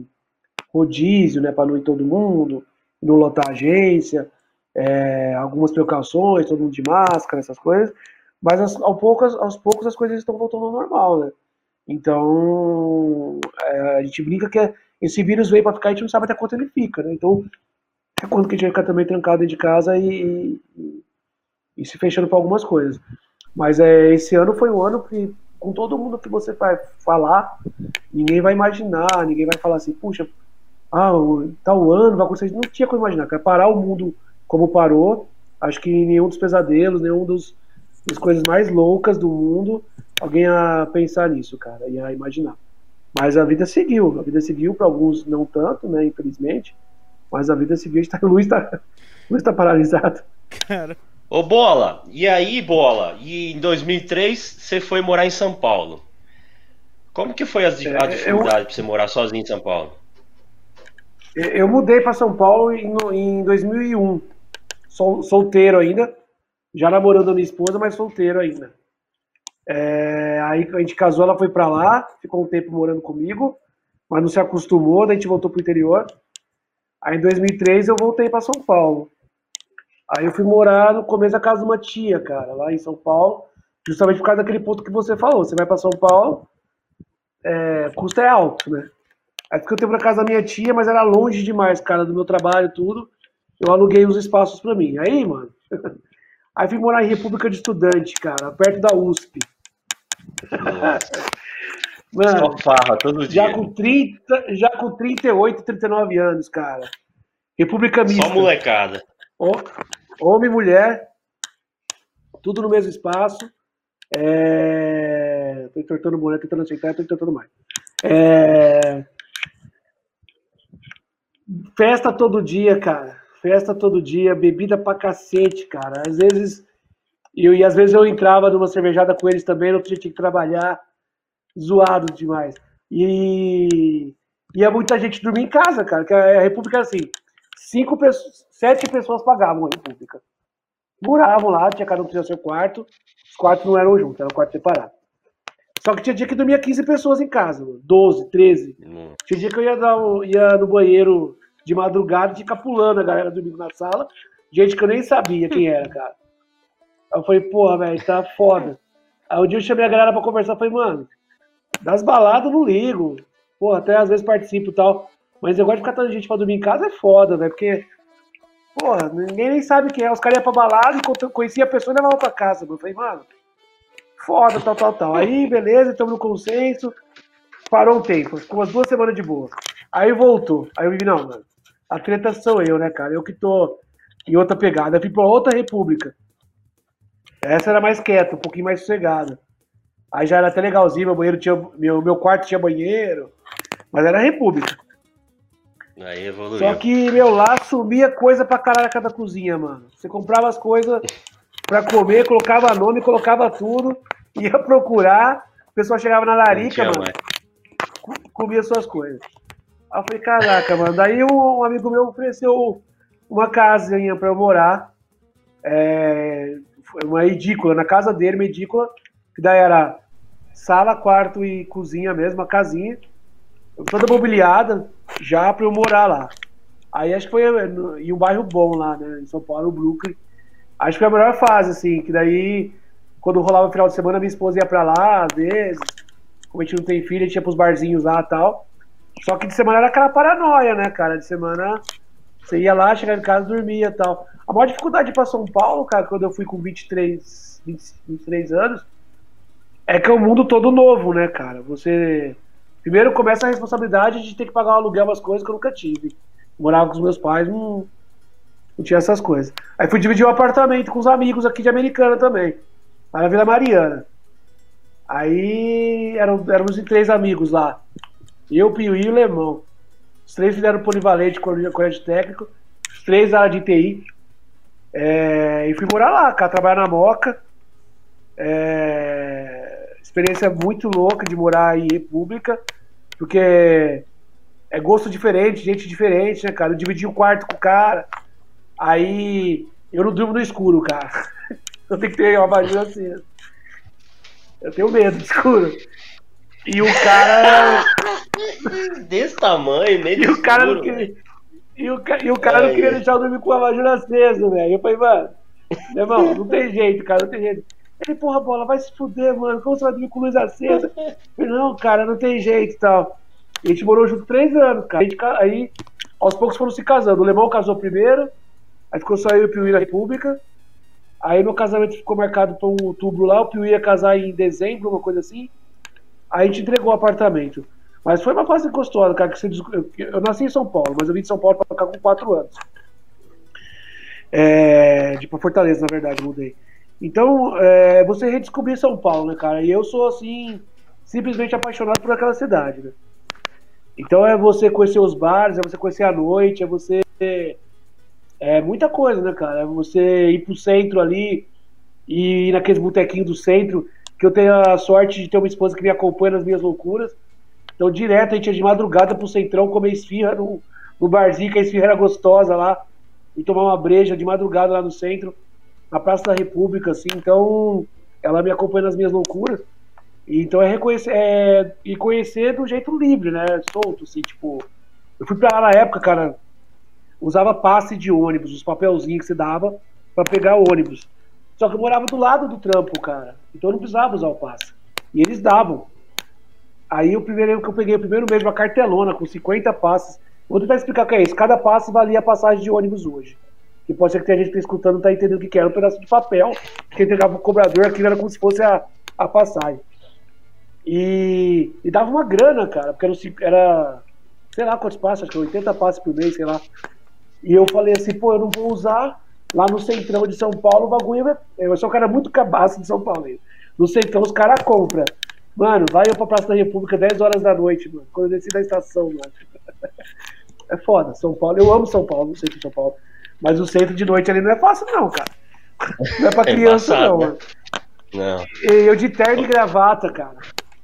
rodízio, né? Para não ir todo mundo não lotar a agência, é, algumas precauções, todo mundo de máscara, essas coisas, mas as, ao poucas, aos poucos as coisas estão voltando ao normal, né? Então, é, a gente brinca que esse vírus veio para ficar e a gente não sabe até quanto ele fica, né? Então, é quando que a gente vai ficar também trancado dentro de casa e, e, e se fechando para algumas coisas. Mas é, esse ano foi um ano que, com todo mundo que você vai falar, ninguém vai imaginar, ninguém vai falar assim, puxa, ah, tal ano vai acontecer. Não tinha como imaginar, cara. Parar o mundo como parou, acho que nenhum dos pesadelos, nenhum dos, das coisas mais loucas do mundo, alguém ia pensar nisso, cara, ia imaginar. Mas a vida seguiu, a vida seguiu, para alguns não tanto, né, infelizmente, mas a vida seguiu, a gente tá, o Luiz tá, Luiz paralisado. Cara. Ô Bola, e aí Bola, e em 2003 você foi morar em São Paulo. Como que foi a, a dificuldade eu... para você morar sozinho em São Paulo? Eu mudei para São Paulo em, em 2001, Sol, solteiro ainda, já namorando a minha esposa, mas solteiro ainda. É, aí a gente casou, ela foi para lá, ficou um tempo morando comigo, mas não se acostumou, daí a gente voltou pro interior. Aí em 2003 eu voltei para São Paulo. Aí eu fui morar no começo da casa de uma tia, cara, lá em São Paulo, justamente por causa daquele ponto que você falou. Você vai para São Paulo, é, custo é alto, né? Aí fiquei um tempo na casa da minha tia, mas era longe demais, cara, do meu trabalho e tudo. Eu aluguei os espaços para mim. Aí, mano. <laughs> Aí fui morar em República de Estudante, cara, perto da USP. mano, Só farra todo dia. Já com, 30, já com 38, 39 anos, cara. República Mista. Só molecada. Homem e mulher, tudo no mesmo espaço. É... Tô entortando mulher, tentando aceitar, tô entortando mais. É... Festa todo dia, cara. Festa todo dia, bebida pra cacete, cara. Às vezes. Eu, e às vezes eu entrava numa cervejada com eles também, não tinha que trabalhar. Zoado demais. E ia muita gente dormir em casa, cara. Que a República era assim: cinco pessoas, sete pessoas pagavam a República. Moravam lá, tinha cada um tinha seu quarto. Os quartos não eram juntos, eram quartos separados. Só que tinha dia que dormia 15 pessoas em casa, 12, 13. Hum. Tinha dia que eu ia, dar, ia no banheiro de madrugada e ficar pulando a galera dormindo na sala. Gente que eu nem sabia quem era, cara. Aí eu falei, porra, velho, tá foda. Aí um dia eu chamei a galera pra conversar, falei, mano, das baladas eu não ligo. Porra, até às vezes participo e tal. Mas eu gosto de ficar tanta gente pra dormir em casa é foda, velho, porque, porra, ninguém nem sabe quem é. Os caras iam pra balada conhecia a pessoa e levava pra casa. Mano. Eu falei, mano, foda, tal, tal, tal. Aí, beleza, estamos no consenso. Parou um tempo, ficou umas duas semanas de boa. Aí voltou. Aí eu vi, não, mano, a treta sou eu, né, cara? Eu que tô em outra pegada. Eu fui pra outra república. Essa era mais quieta, um pouquinho mais sossegada. Aí já era até legalzinho, meu banheiro tinha. Meu, meu quarto tinha banheiro. Mas era república. Aí evoluiu. Só que, meu, lá sumia coisa pra caraca da cozinha, mano. Você comprava as coisas pra comer, colocava nome, colocava tudo, ia procurar, o pessoal chegava na larica, mano, comia suas coisas. Aí eu falei, caraca, mano. Daí um amigo meu ofereceu uma casinha pra eu morar. É, uma edícula, na casa dele, uma edícula, que daí era sala, quarto e cozinha mesmo, uma casinha toda mobiliada já para eu morar lá. Aí acho que foi em um bairro bom lá, né, em São Paulo, o Brooklyn. Acho que foi a melhor fase, assim, que daí, quando rolava o final de semana, minha esposa ia pra lá, às vezes. Como a gente não tem filho, a gente ia pros barzinhos lá e tal. Só que de semana era aquela paranoia, né, cara? De semana você ia lá, chegava em casa, dormia e tal. A maior dificuldade para São Paulo, cara, quando eu fui com 23, 20, 23 anos, é que é um mundo todo novo, né, cara? Você Primeiro começa a responsabilidade de ter que pagar um aluguel, umas coisas que eu nunca tive. Morava com os meus pais, não, não tinha essas coisas. Aí fui dividir um apartamento com os amigos aqui de Americana também. Lá na Vila Mariana. Aí eram, éramos três amigos lá. Eu, Piuí e o Lemão. Os três fizeram polivalente colégio técnico. Os três área de TI. É, e fui morar lá, cara, trabalhar na Moca. É, experiência muito louca de morar em República. Porque é gosto diferente, gente diferente, né, cara? Eu dividi o quarto com o cara. Aí eu não durmo no escuro, cara. <laughs> Eu tenho que ter uma abajur assim. Eu tenho medo de escuro. E o cara. <laughs> Desse tamanho, meio E o cara não queria. E o, e o cara não queria deixar eu dormir com a abajur acesa, velho. Eu falei, mano, meu irmão, <laughs> não tem jeito, cara, não tem jeito. Ele, porra, bola, vai se fuder, mano. Como você vai dormir com luz acesa? falei, não, cara, não tem jeito e tal. E a gente morou junto três anos, cara. Gente, aí, aos poucos foram se casando. O Lemão casou primeiro, aí ficou só eu e o Piuí na República. Aí meu casamento ficou marcado para um outubro lá, o Piuí ia casar em dezembro, uma coisa assim. Aí a gente entregou o apartamento. Mas foi uma fase gostosa, cara. Que você... Eu nasci em São Paulo, mas eu vim de São Paulo para ficar com quatro anos. É... De pra Fortaleza, na verdade, mudei. Então, é, você redescobrir São Paulo, né, cara? E eu sou, assim, simplesmente apaixonado por aquela cidade, né? Então é você conhecer os bares, é você conhecer a noite, é você. É muita coisa, né, cara? Você ir pro centro ali e ir naqueles botequinhos do centro, que eu tenho a sorte de ter uma esposa que me acompanha nas minhas loucuras. Então, direto, a gente ia de madrugada pro centrão comer esfirra no, no barzinho, que a esfirra era gostosa lá, e tomar uma breja de madrugada lá no centro na Praça da República, assim, então ela me acompanha nas minhas loucuras. Então é reconhecer é, e conhecer do jeito livre, né? Solto, assim, tipo. Eu fui pra lá na época, cara, usava passe de ônibus, os papelzinhos que você dava para pegar ônibus. Só que eu morava do lado do trampo, cara. Então eu não precisava usar o passe. E eles davam. Aí o primeiro que eu peguei o primeiro mês uma cartelona com 50 passes. Vou tentar explicar o que é isso. Cada passe valia a passagem de ônibus hoje que pode ser que tenha gente que está escutando está entendendo o que, que era, um pedaço de papel que entregava para o cobrador, aquilo era como se fosse a, a passagem. E, e dava uma grana, cara, porque era, era sei lá quantos passos, acho que 80 passos por mês, sei lá. E eu falei assim, pô, eu não vou usar lá no centrão de São Paulo, o bagulho é. Eu sou um cara muito cabaço de São Paulo. No centrão os caras compram. Mano, vai eu pra Praça da República 10 horas da noite, mano. Quando eu desci da estação, mano. <laughs> É foda. São Paulo, eu amo São Paulo, não sei de São Paulo. Mas o centro de noite ali não é fácil, não, cara. Não é pra <laughs> é criança, é não, mano. Não. Eu de terno e gravata, cara.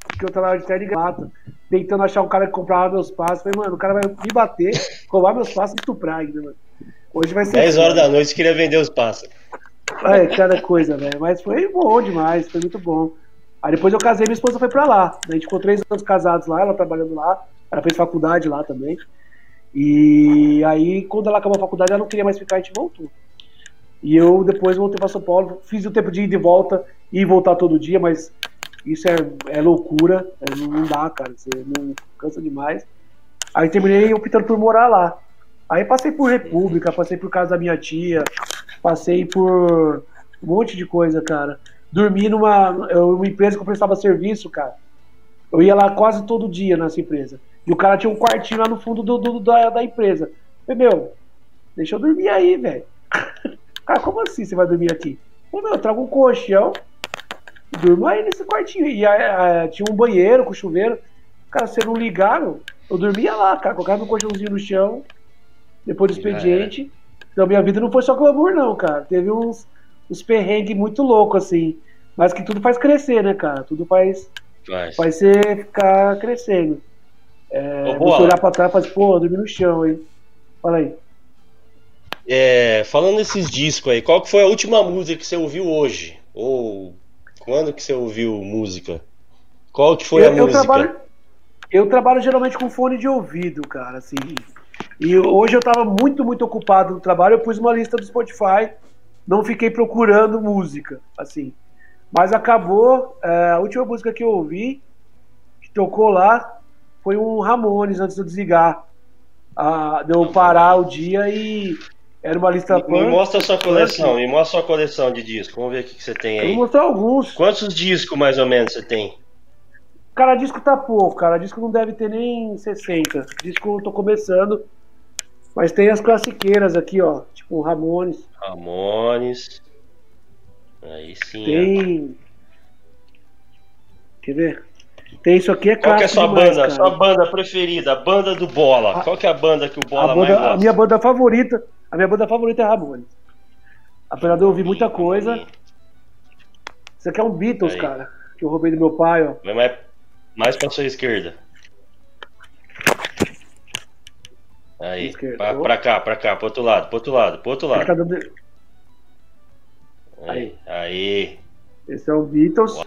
Porque eu trabalhava de terno e gravata. Tentando achar um cara que comprava meus passos. Falei, mano, o cara vai me bater, roubar meus passos e estuprar ainda, mano. Hoje vai ser. 10 horas da noite queria vender os passos. É, cada coisa, velho. Mas foi bom demais, foi muito bom. Aí depois eu casei minha esposa foi pra lá. A gente ficou três anos casados lá, ela trabalhando lá. Ela fez faculdade lá também. E aí, quando ela acabou a faculdade, ela não queria mais ficar, a gente voltou. E eu depois voltei para São Paulo, fiz o tempo de ir e volta, e voltar todo dia, mas isso é, é loucura, é, não dá, cara, você não cansa demais. Aí terminei optando por morar lá. Aí passei por República, passei por casa da minha tia, passei por um monte de coisa, cara. Dormi numa uma empresa que eu prestava serviço, cara. Eu ia lá quase todo dia nessa empresa. E o cara tinha um quartinho lá no fundo do, do da, da, empresa. Falei, meu, deixa eu dormir aí, velho. Cara, <laughs> como assim você vai dormir aqui? Falei, meu, eu trago um colchão, durmo aí nesse quartinho. E aí, tinha um banheiro com chuveiro. Cara, se não ligaram, eu dormia lá, cara, colocava meu colchãozinho no chão, depois do expediente. Então minha vida não foi só glamour, não, cara. Teve uns, uns perrengues muito loucos, assim. Mas que tudo faz crescer, né, cara? Tudo faz, faz. faz você ficar crescendo. É, Ô, você olhar pra trás e falar assim, pô, eu dormi no chão, hein? Fala aí. É, falando desses discos aí, qual que foi a última música que você ouviu hoje? Ou quando que você ouviu música? Qual que foi eu, a música? Eu trabalho, eu trabalho geralmente com fone de ouvido, cara, assim. E hoje eu tava muito, muito ocupado no trabalho, eu pus uma lista do Spotify, não fiquei procurando música, assim. Mas acabou, é, a última música que eu ouvi, que tocou lá, foi um Ramones antes de eu desligar. Ah, de eu parar o dia e era uma lista me, me mostra a sua coleção, me mostra a sua coleção de discos. Vamos ver o que, que você tem aí. Vou mostrar alguns. Quantos discos mais ou menos você tem? Cara, disco tá pouco, cara. Disco não deve ter nem 60. Disco eu tô começando. Mas tem as classiqueiras aqui, ó. Tipo Ramones. Ramones. Aí sim. Tem. Quer ver? Tem isso aqui, é Qual que é a sua demais, banda? Cara. Sua banda preferida, a banda do Bola. A, Qual que é a banda que o Bola a banda, mais gosta? A minha banda favorita, a minha banda favorita é Ramones. Apesar de eu ouvir muita coisa. Isso aqui é um Beatles, Aí. cara. Que eu roubei do meu pai, ó. Vai mais, mais pra sua esquerda. Aí, esquerda. Pra, pra, cá, pra cá, pro outro lado, pro outro lado, pro outro lado. Aí, aí. Esse é o Beatles. Uau.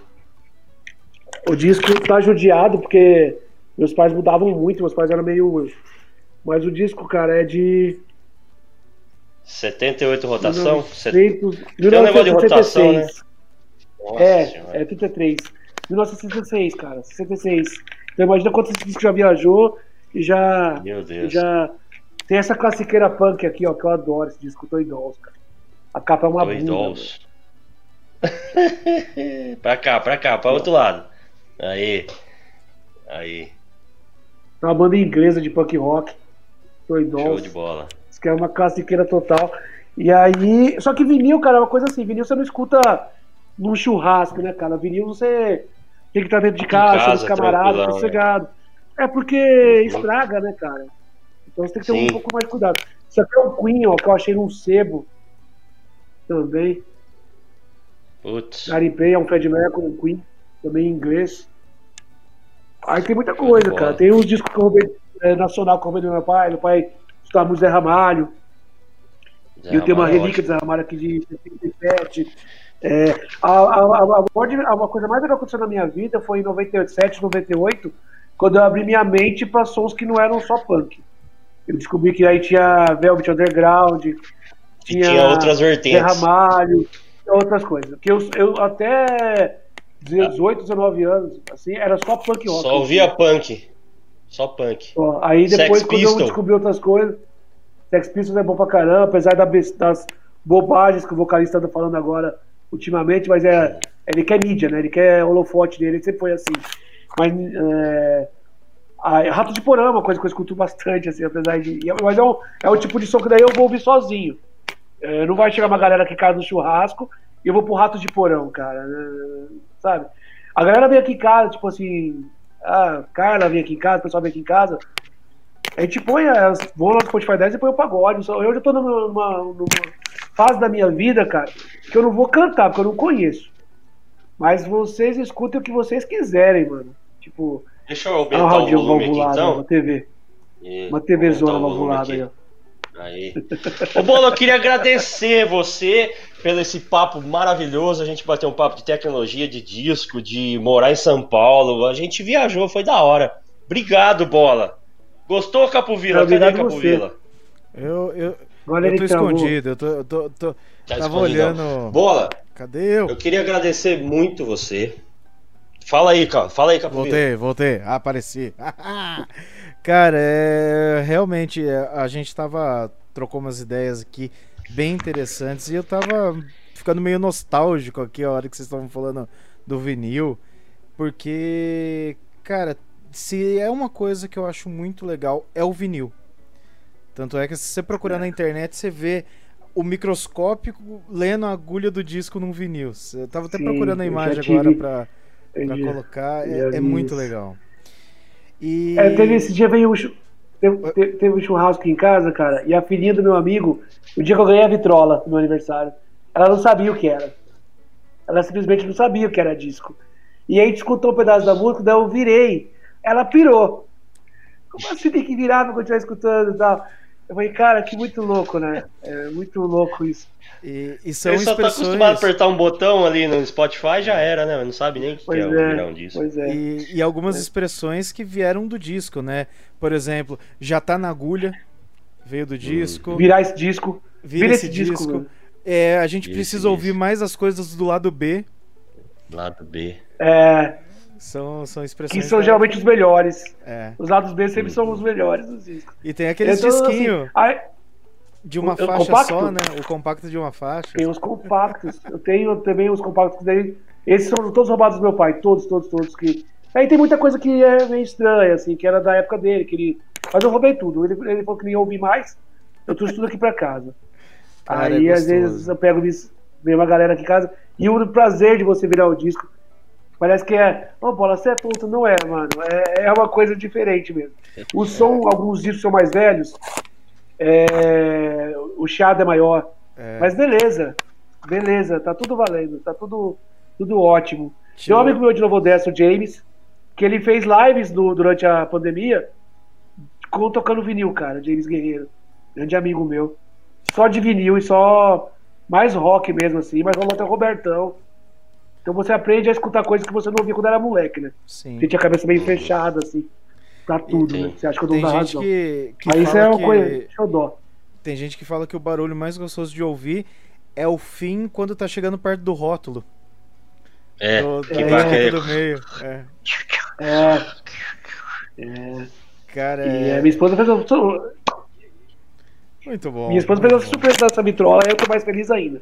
O disco tá judiado porque meus pais mudavam muito, meus pais eram meio. Mas o disco, cara, é de. 78 rotação? 1900, Tem um negócio de rotação, né? Nossa, é, senhora. é 33. 1966, cara, 66. Então imagina quanto esse disco já viajou e já. Meu Deus. Já. Tem essa classiqueira punk aqui, ó, que eu adoro esse disco, Toy Dolls, cara. A capa é uma Toy bunda. Dolls. <laughs> pra cá, pra cá, pra outro lado. Aí. Aí. É uma banda inglesa de punk rock. Doidons. Show de bola. Isso que é uma classiqueira total. E aí. Só que vinil, cara, é uma coisa assim. Vinil você não escuta num churrasco, né, cara? Vinil você tem que estar dentro de casa, casa camaradas, né? sossegado. Né? É porque uhum. estraga, né, cara? Então você tem que ter Sim. um pouco mais de cuidado. Isso aqui é um Queen, ó, que eu achei num sebo também. Putz. Garimpei, é um Fred Mercury, um Queen também em inglês. Aí tem muita coisa, cara. Tem uns discos que eu roubei é, nacional que eu roubei do meu pai. Meu pai estudava muito Zé Ramalho. Zé eu tenho uma é relíquia de Zé Ramalho aqui de 77. É, a, a, a, uma coisa mais legal que aconteceu na minha vida foi em 97, 98, quando eu abri minha mente para sons que não eram só punk. Eu descobri que aí tinha Velvet Underground, tinha, tinha outras vertentes. Ramalho, outras coisas. Que eu, eu até 18, 19 anos, assim, era só punk rock. Só ouvia punk. Só punk. aí depois, Sex quando Pistol. eu descobri outras coisas, Sex Pistols é bom pra caramba, apesar das bobagens que o vocalista tá falando agora ultimamente, mas é, ele quer mídia, né? Ele quer holofote dele, ele sempre foi assim. Mas é, a, Rato de Porão é uma coisa que eu escuto bastante, assim, apesar de. Mas é o, é o tipo de som que daí eu vou ouvir sozinho. É, não vai chegar uma galera que cai no churrasco e eu vou pro Rato de Porão, cara. É, sabe? A galera vem aqui em casa, tipo assim, a Carla vem aqui em casa, o pessoal vem aqui em casa. A gente põe, as, vou lá no Spotify 10 e põe o pagode. Eu já tô numa, numa, fase da minha vida, cara, que eu não vou cantar, porque eu não conheço. Mas vocês escutem o que vocês quiserem, mano. Tipo, Deixa eu aumentar um o volume aqui, então. Uma TV. E, uma TV zona valvulada aí, ó. Aí. Ô, Bola, eu queria agradecer você pelo esse papo maravilhoso. A gente bateu um papo de tecnologia, de disco, de morar em São Paulo. A gente viajou, foi da hora. Obrigado, Bola. Gostou, Capovila? Cadê Capovila? Eu, eu, eu tô escondido, eu tô, eu tô, tô tá tava olhando. Bola. Cadê eu? Eu queria agradecer muito você. Fala aí, cara. Fala aí, Capovila. Voltei, voltei. Ah, apareci. <laughs> Cara, é, realmente é, a gente tava trocou umas ideias aqui bem interessantes e eu tava ficando meio nostálgico aqui a hora que vocês estavam falando do vinil, porque cara, se é uma coisa que eu acho muito legal é o vinil. Tanto é que se você procurar na internet, você vê o microscópio lendo a agulha do disco num vinil. Eu tava até Sim, procurando a imagem agora pra, pra colocar. É, é muito legal. E. É, teve esse dia veio um, chu- teve, te- teve um churrasco aqui em casa, cara, e a filhinha do meu amigo, o dia que eu ganhei a vitrola no meu aniversário, ela não sabia o que era. Ela simplesmente não sabia o que era disco. E aí a gente escutou um pedaço da música, daí eu virei. Ela pirou. Como assim tem que virar pra continuar escutando e tal? Eu falei, cara, que muito louco, né? É muito louco isso. E, e são Ele só tá expressões. acostumado a apertar um botão ali no Spotify, já era, né? Não sabe nem o que Pois é o é, virão disso. pois é. E, e algumas expressões que vieram do disco, né? Por exemplo, já tá na agulha, veio do disco. Virar esse disco. Vira, vira esse esse disco, disco. É, a gente Vira precisa esse ouvir disco. mais as coisas do lado B. Lado B. É, São, são expressões. que são da- geralmente os melhores. É. Os lados B sempre são os melhores dos discos. E tem aqueles Então, assim, disquinhos aí- de uma o- faixa compacto? só, né? O compacto de uma faixa. Tem os compactos. Eu tenho também os compactos daí. Esses são todos roubados do meu pai. Todos, todos, todos. Que... Aí tem muita coisa que é meio estranha, assim, que era da época dele. Que ele... Mas eu roubei tudo. Ele, ele falou que não ia ouvir mais. Eu trouxe tudo aqui pra casa. Cara, Aí é às vezes eu pego isso, vem uma galera aqui em casa. E o prazer de você virar o disco. Parece que é. Ô, bola, você é tonto. Não é, mano. É, é uma coisa diferente mesmo. O som, alguns discos são mais velhos. é, o chiado é maior. É. Mas beleza, beleza, tá tudo valendo, tá tudo, tudo ótimo. Tem um amigo meu de Novo Odessa, o James, que ele fez lives no- durante a pandemia com, tocando vinil, cara, James Guerreiro. Grande amigo meu. Só de vinil e só mais rock mesmo, assim, mas vamos até o Robertão. Então você aprende a escutar coisas que você não ouvia quando era moleque, né? Sim. Você tinha a cabeça meio fechada, assim, pra tudo, Tem- né? Você acha que eu dou gente razão. que, que Mas isso é uma que- coisa. Xodó. Tem gente que fala que o barulho mais gostoso de ouvir é o fim quando tá chegando perto do rótulo. É, do, que do vai do meio. É. É. É. Cara, E é... a minha esposa fez um, muito bom. Minha esposa fez uma surpresa dessa vitrola, eu tô mais feliz ainda.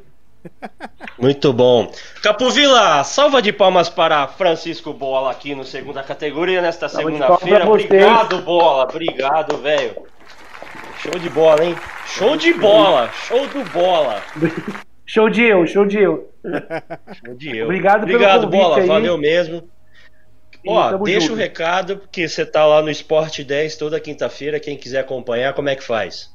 Muito bom. Capuvila, salva de palmas para Francisco Bola aqui no segunda categoria nesta segunda-feira. Obrigado, Bola. Obrigado, velho. Show de bola, hein? Show de bola. Show do bola. <laughs> Show de eu, show de eu. Show de eu. Obrigado pelo Obrigado, convite Bola. aí. Valeu mesmo. E Ó, deixa junto. o recado, porque você tá lá no Esporte 10 toda quinta-feira. Quem quiser acompanhar, como é que faz?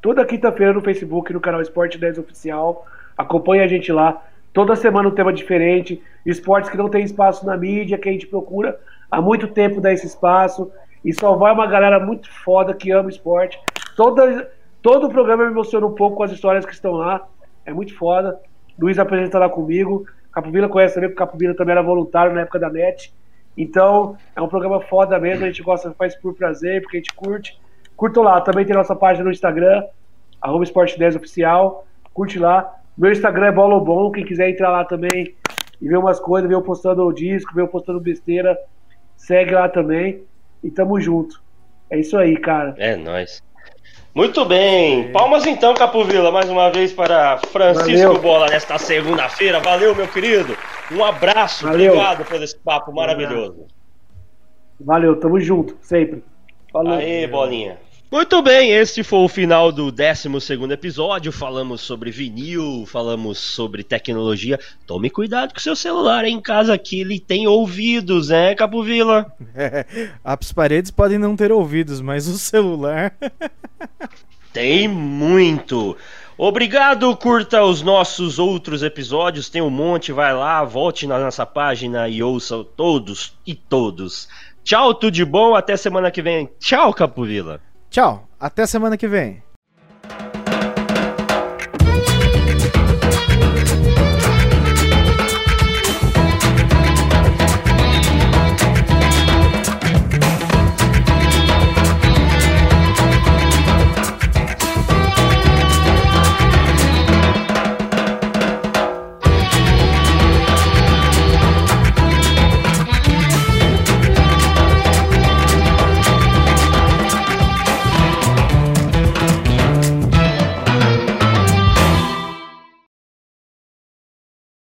Toda quinta-feira no Facebook, no canal Esporte 10 Oficial. Acompanhe a gente lá. Toda semana um tema diferente. Esportes que não tem espaço na mídia, que a gente procura há muito tempo dar esse espaço. E só vai uma galera muito foda que ama esporte. Toda, todo o programa me emociona um pouco com as histórias que estão lá. É muito foda. Luiz apresenta lá comigo. Capovila conhece também, porque Capovila também era voluntário na época da NET. Então, é um programa foda mesmo. A gente gosta, faz por prazer, porque a gente curte. Curtam lá. Também tem nossa página no Instagram, arroba Esporte 10 Oficial. Curte lá. Meu Instagram é Bolobom. Quem quiser entrar lá também e ver umas coisas, ver eu postando o disco, ver eu postando besteira, segue lá também. E tamo junto. É isso aí, cara. É nóis. Muito bem. Palmas então, Capuvila, mais uma vez para Francisco Valeu. Bola nesta segunda-feira. Valeu, meu querido. Um abraço. Valeu. Obrigado por esse papo maravilhoso. Valeu, tamo junto, sempre. Falou. Aê, bolinha. Muito bem, este foi o final do 12 episódio. Falamos sobre vinil, falamos sobre tecnologia. Tome cuidado com seu celular em casa aqui, ele tem ouvidos, né, Capuvila? <laughs> É, as paredes podem não ter ouvidos, mas o celular. <laughs> Tem muito. Obrigado, curta os nossos outros episódios, tem um monte, vai lá, volte na nossa página e ouça todos e todos. Tchau, tudo de bom, até semana que vem. Tchau, Capuvila. Tchau, até semana que vem.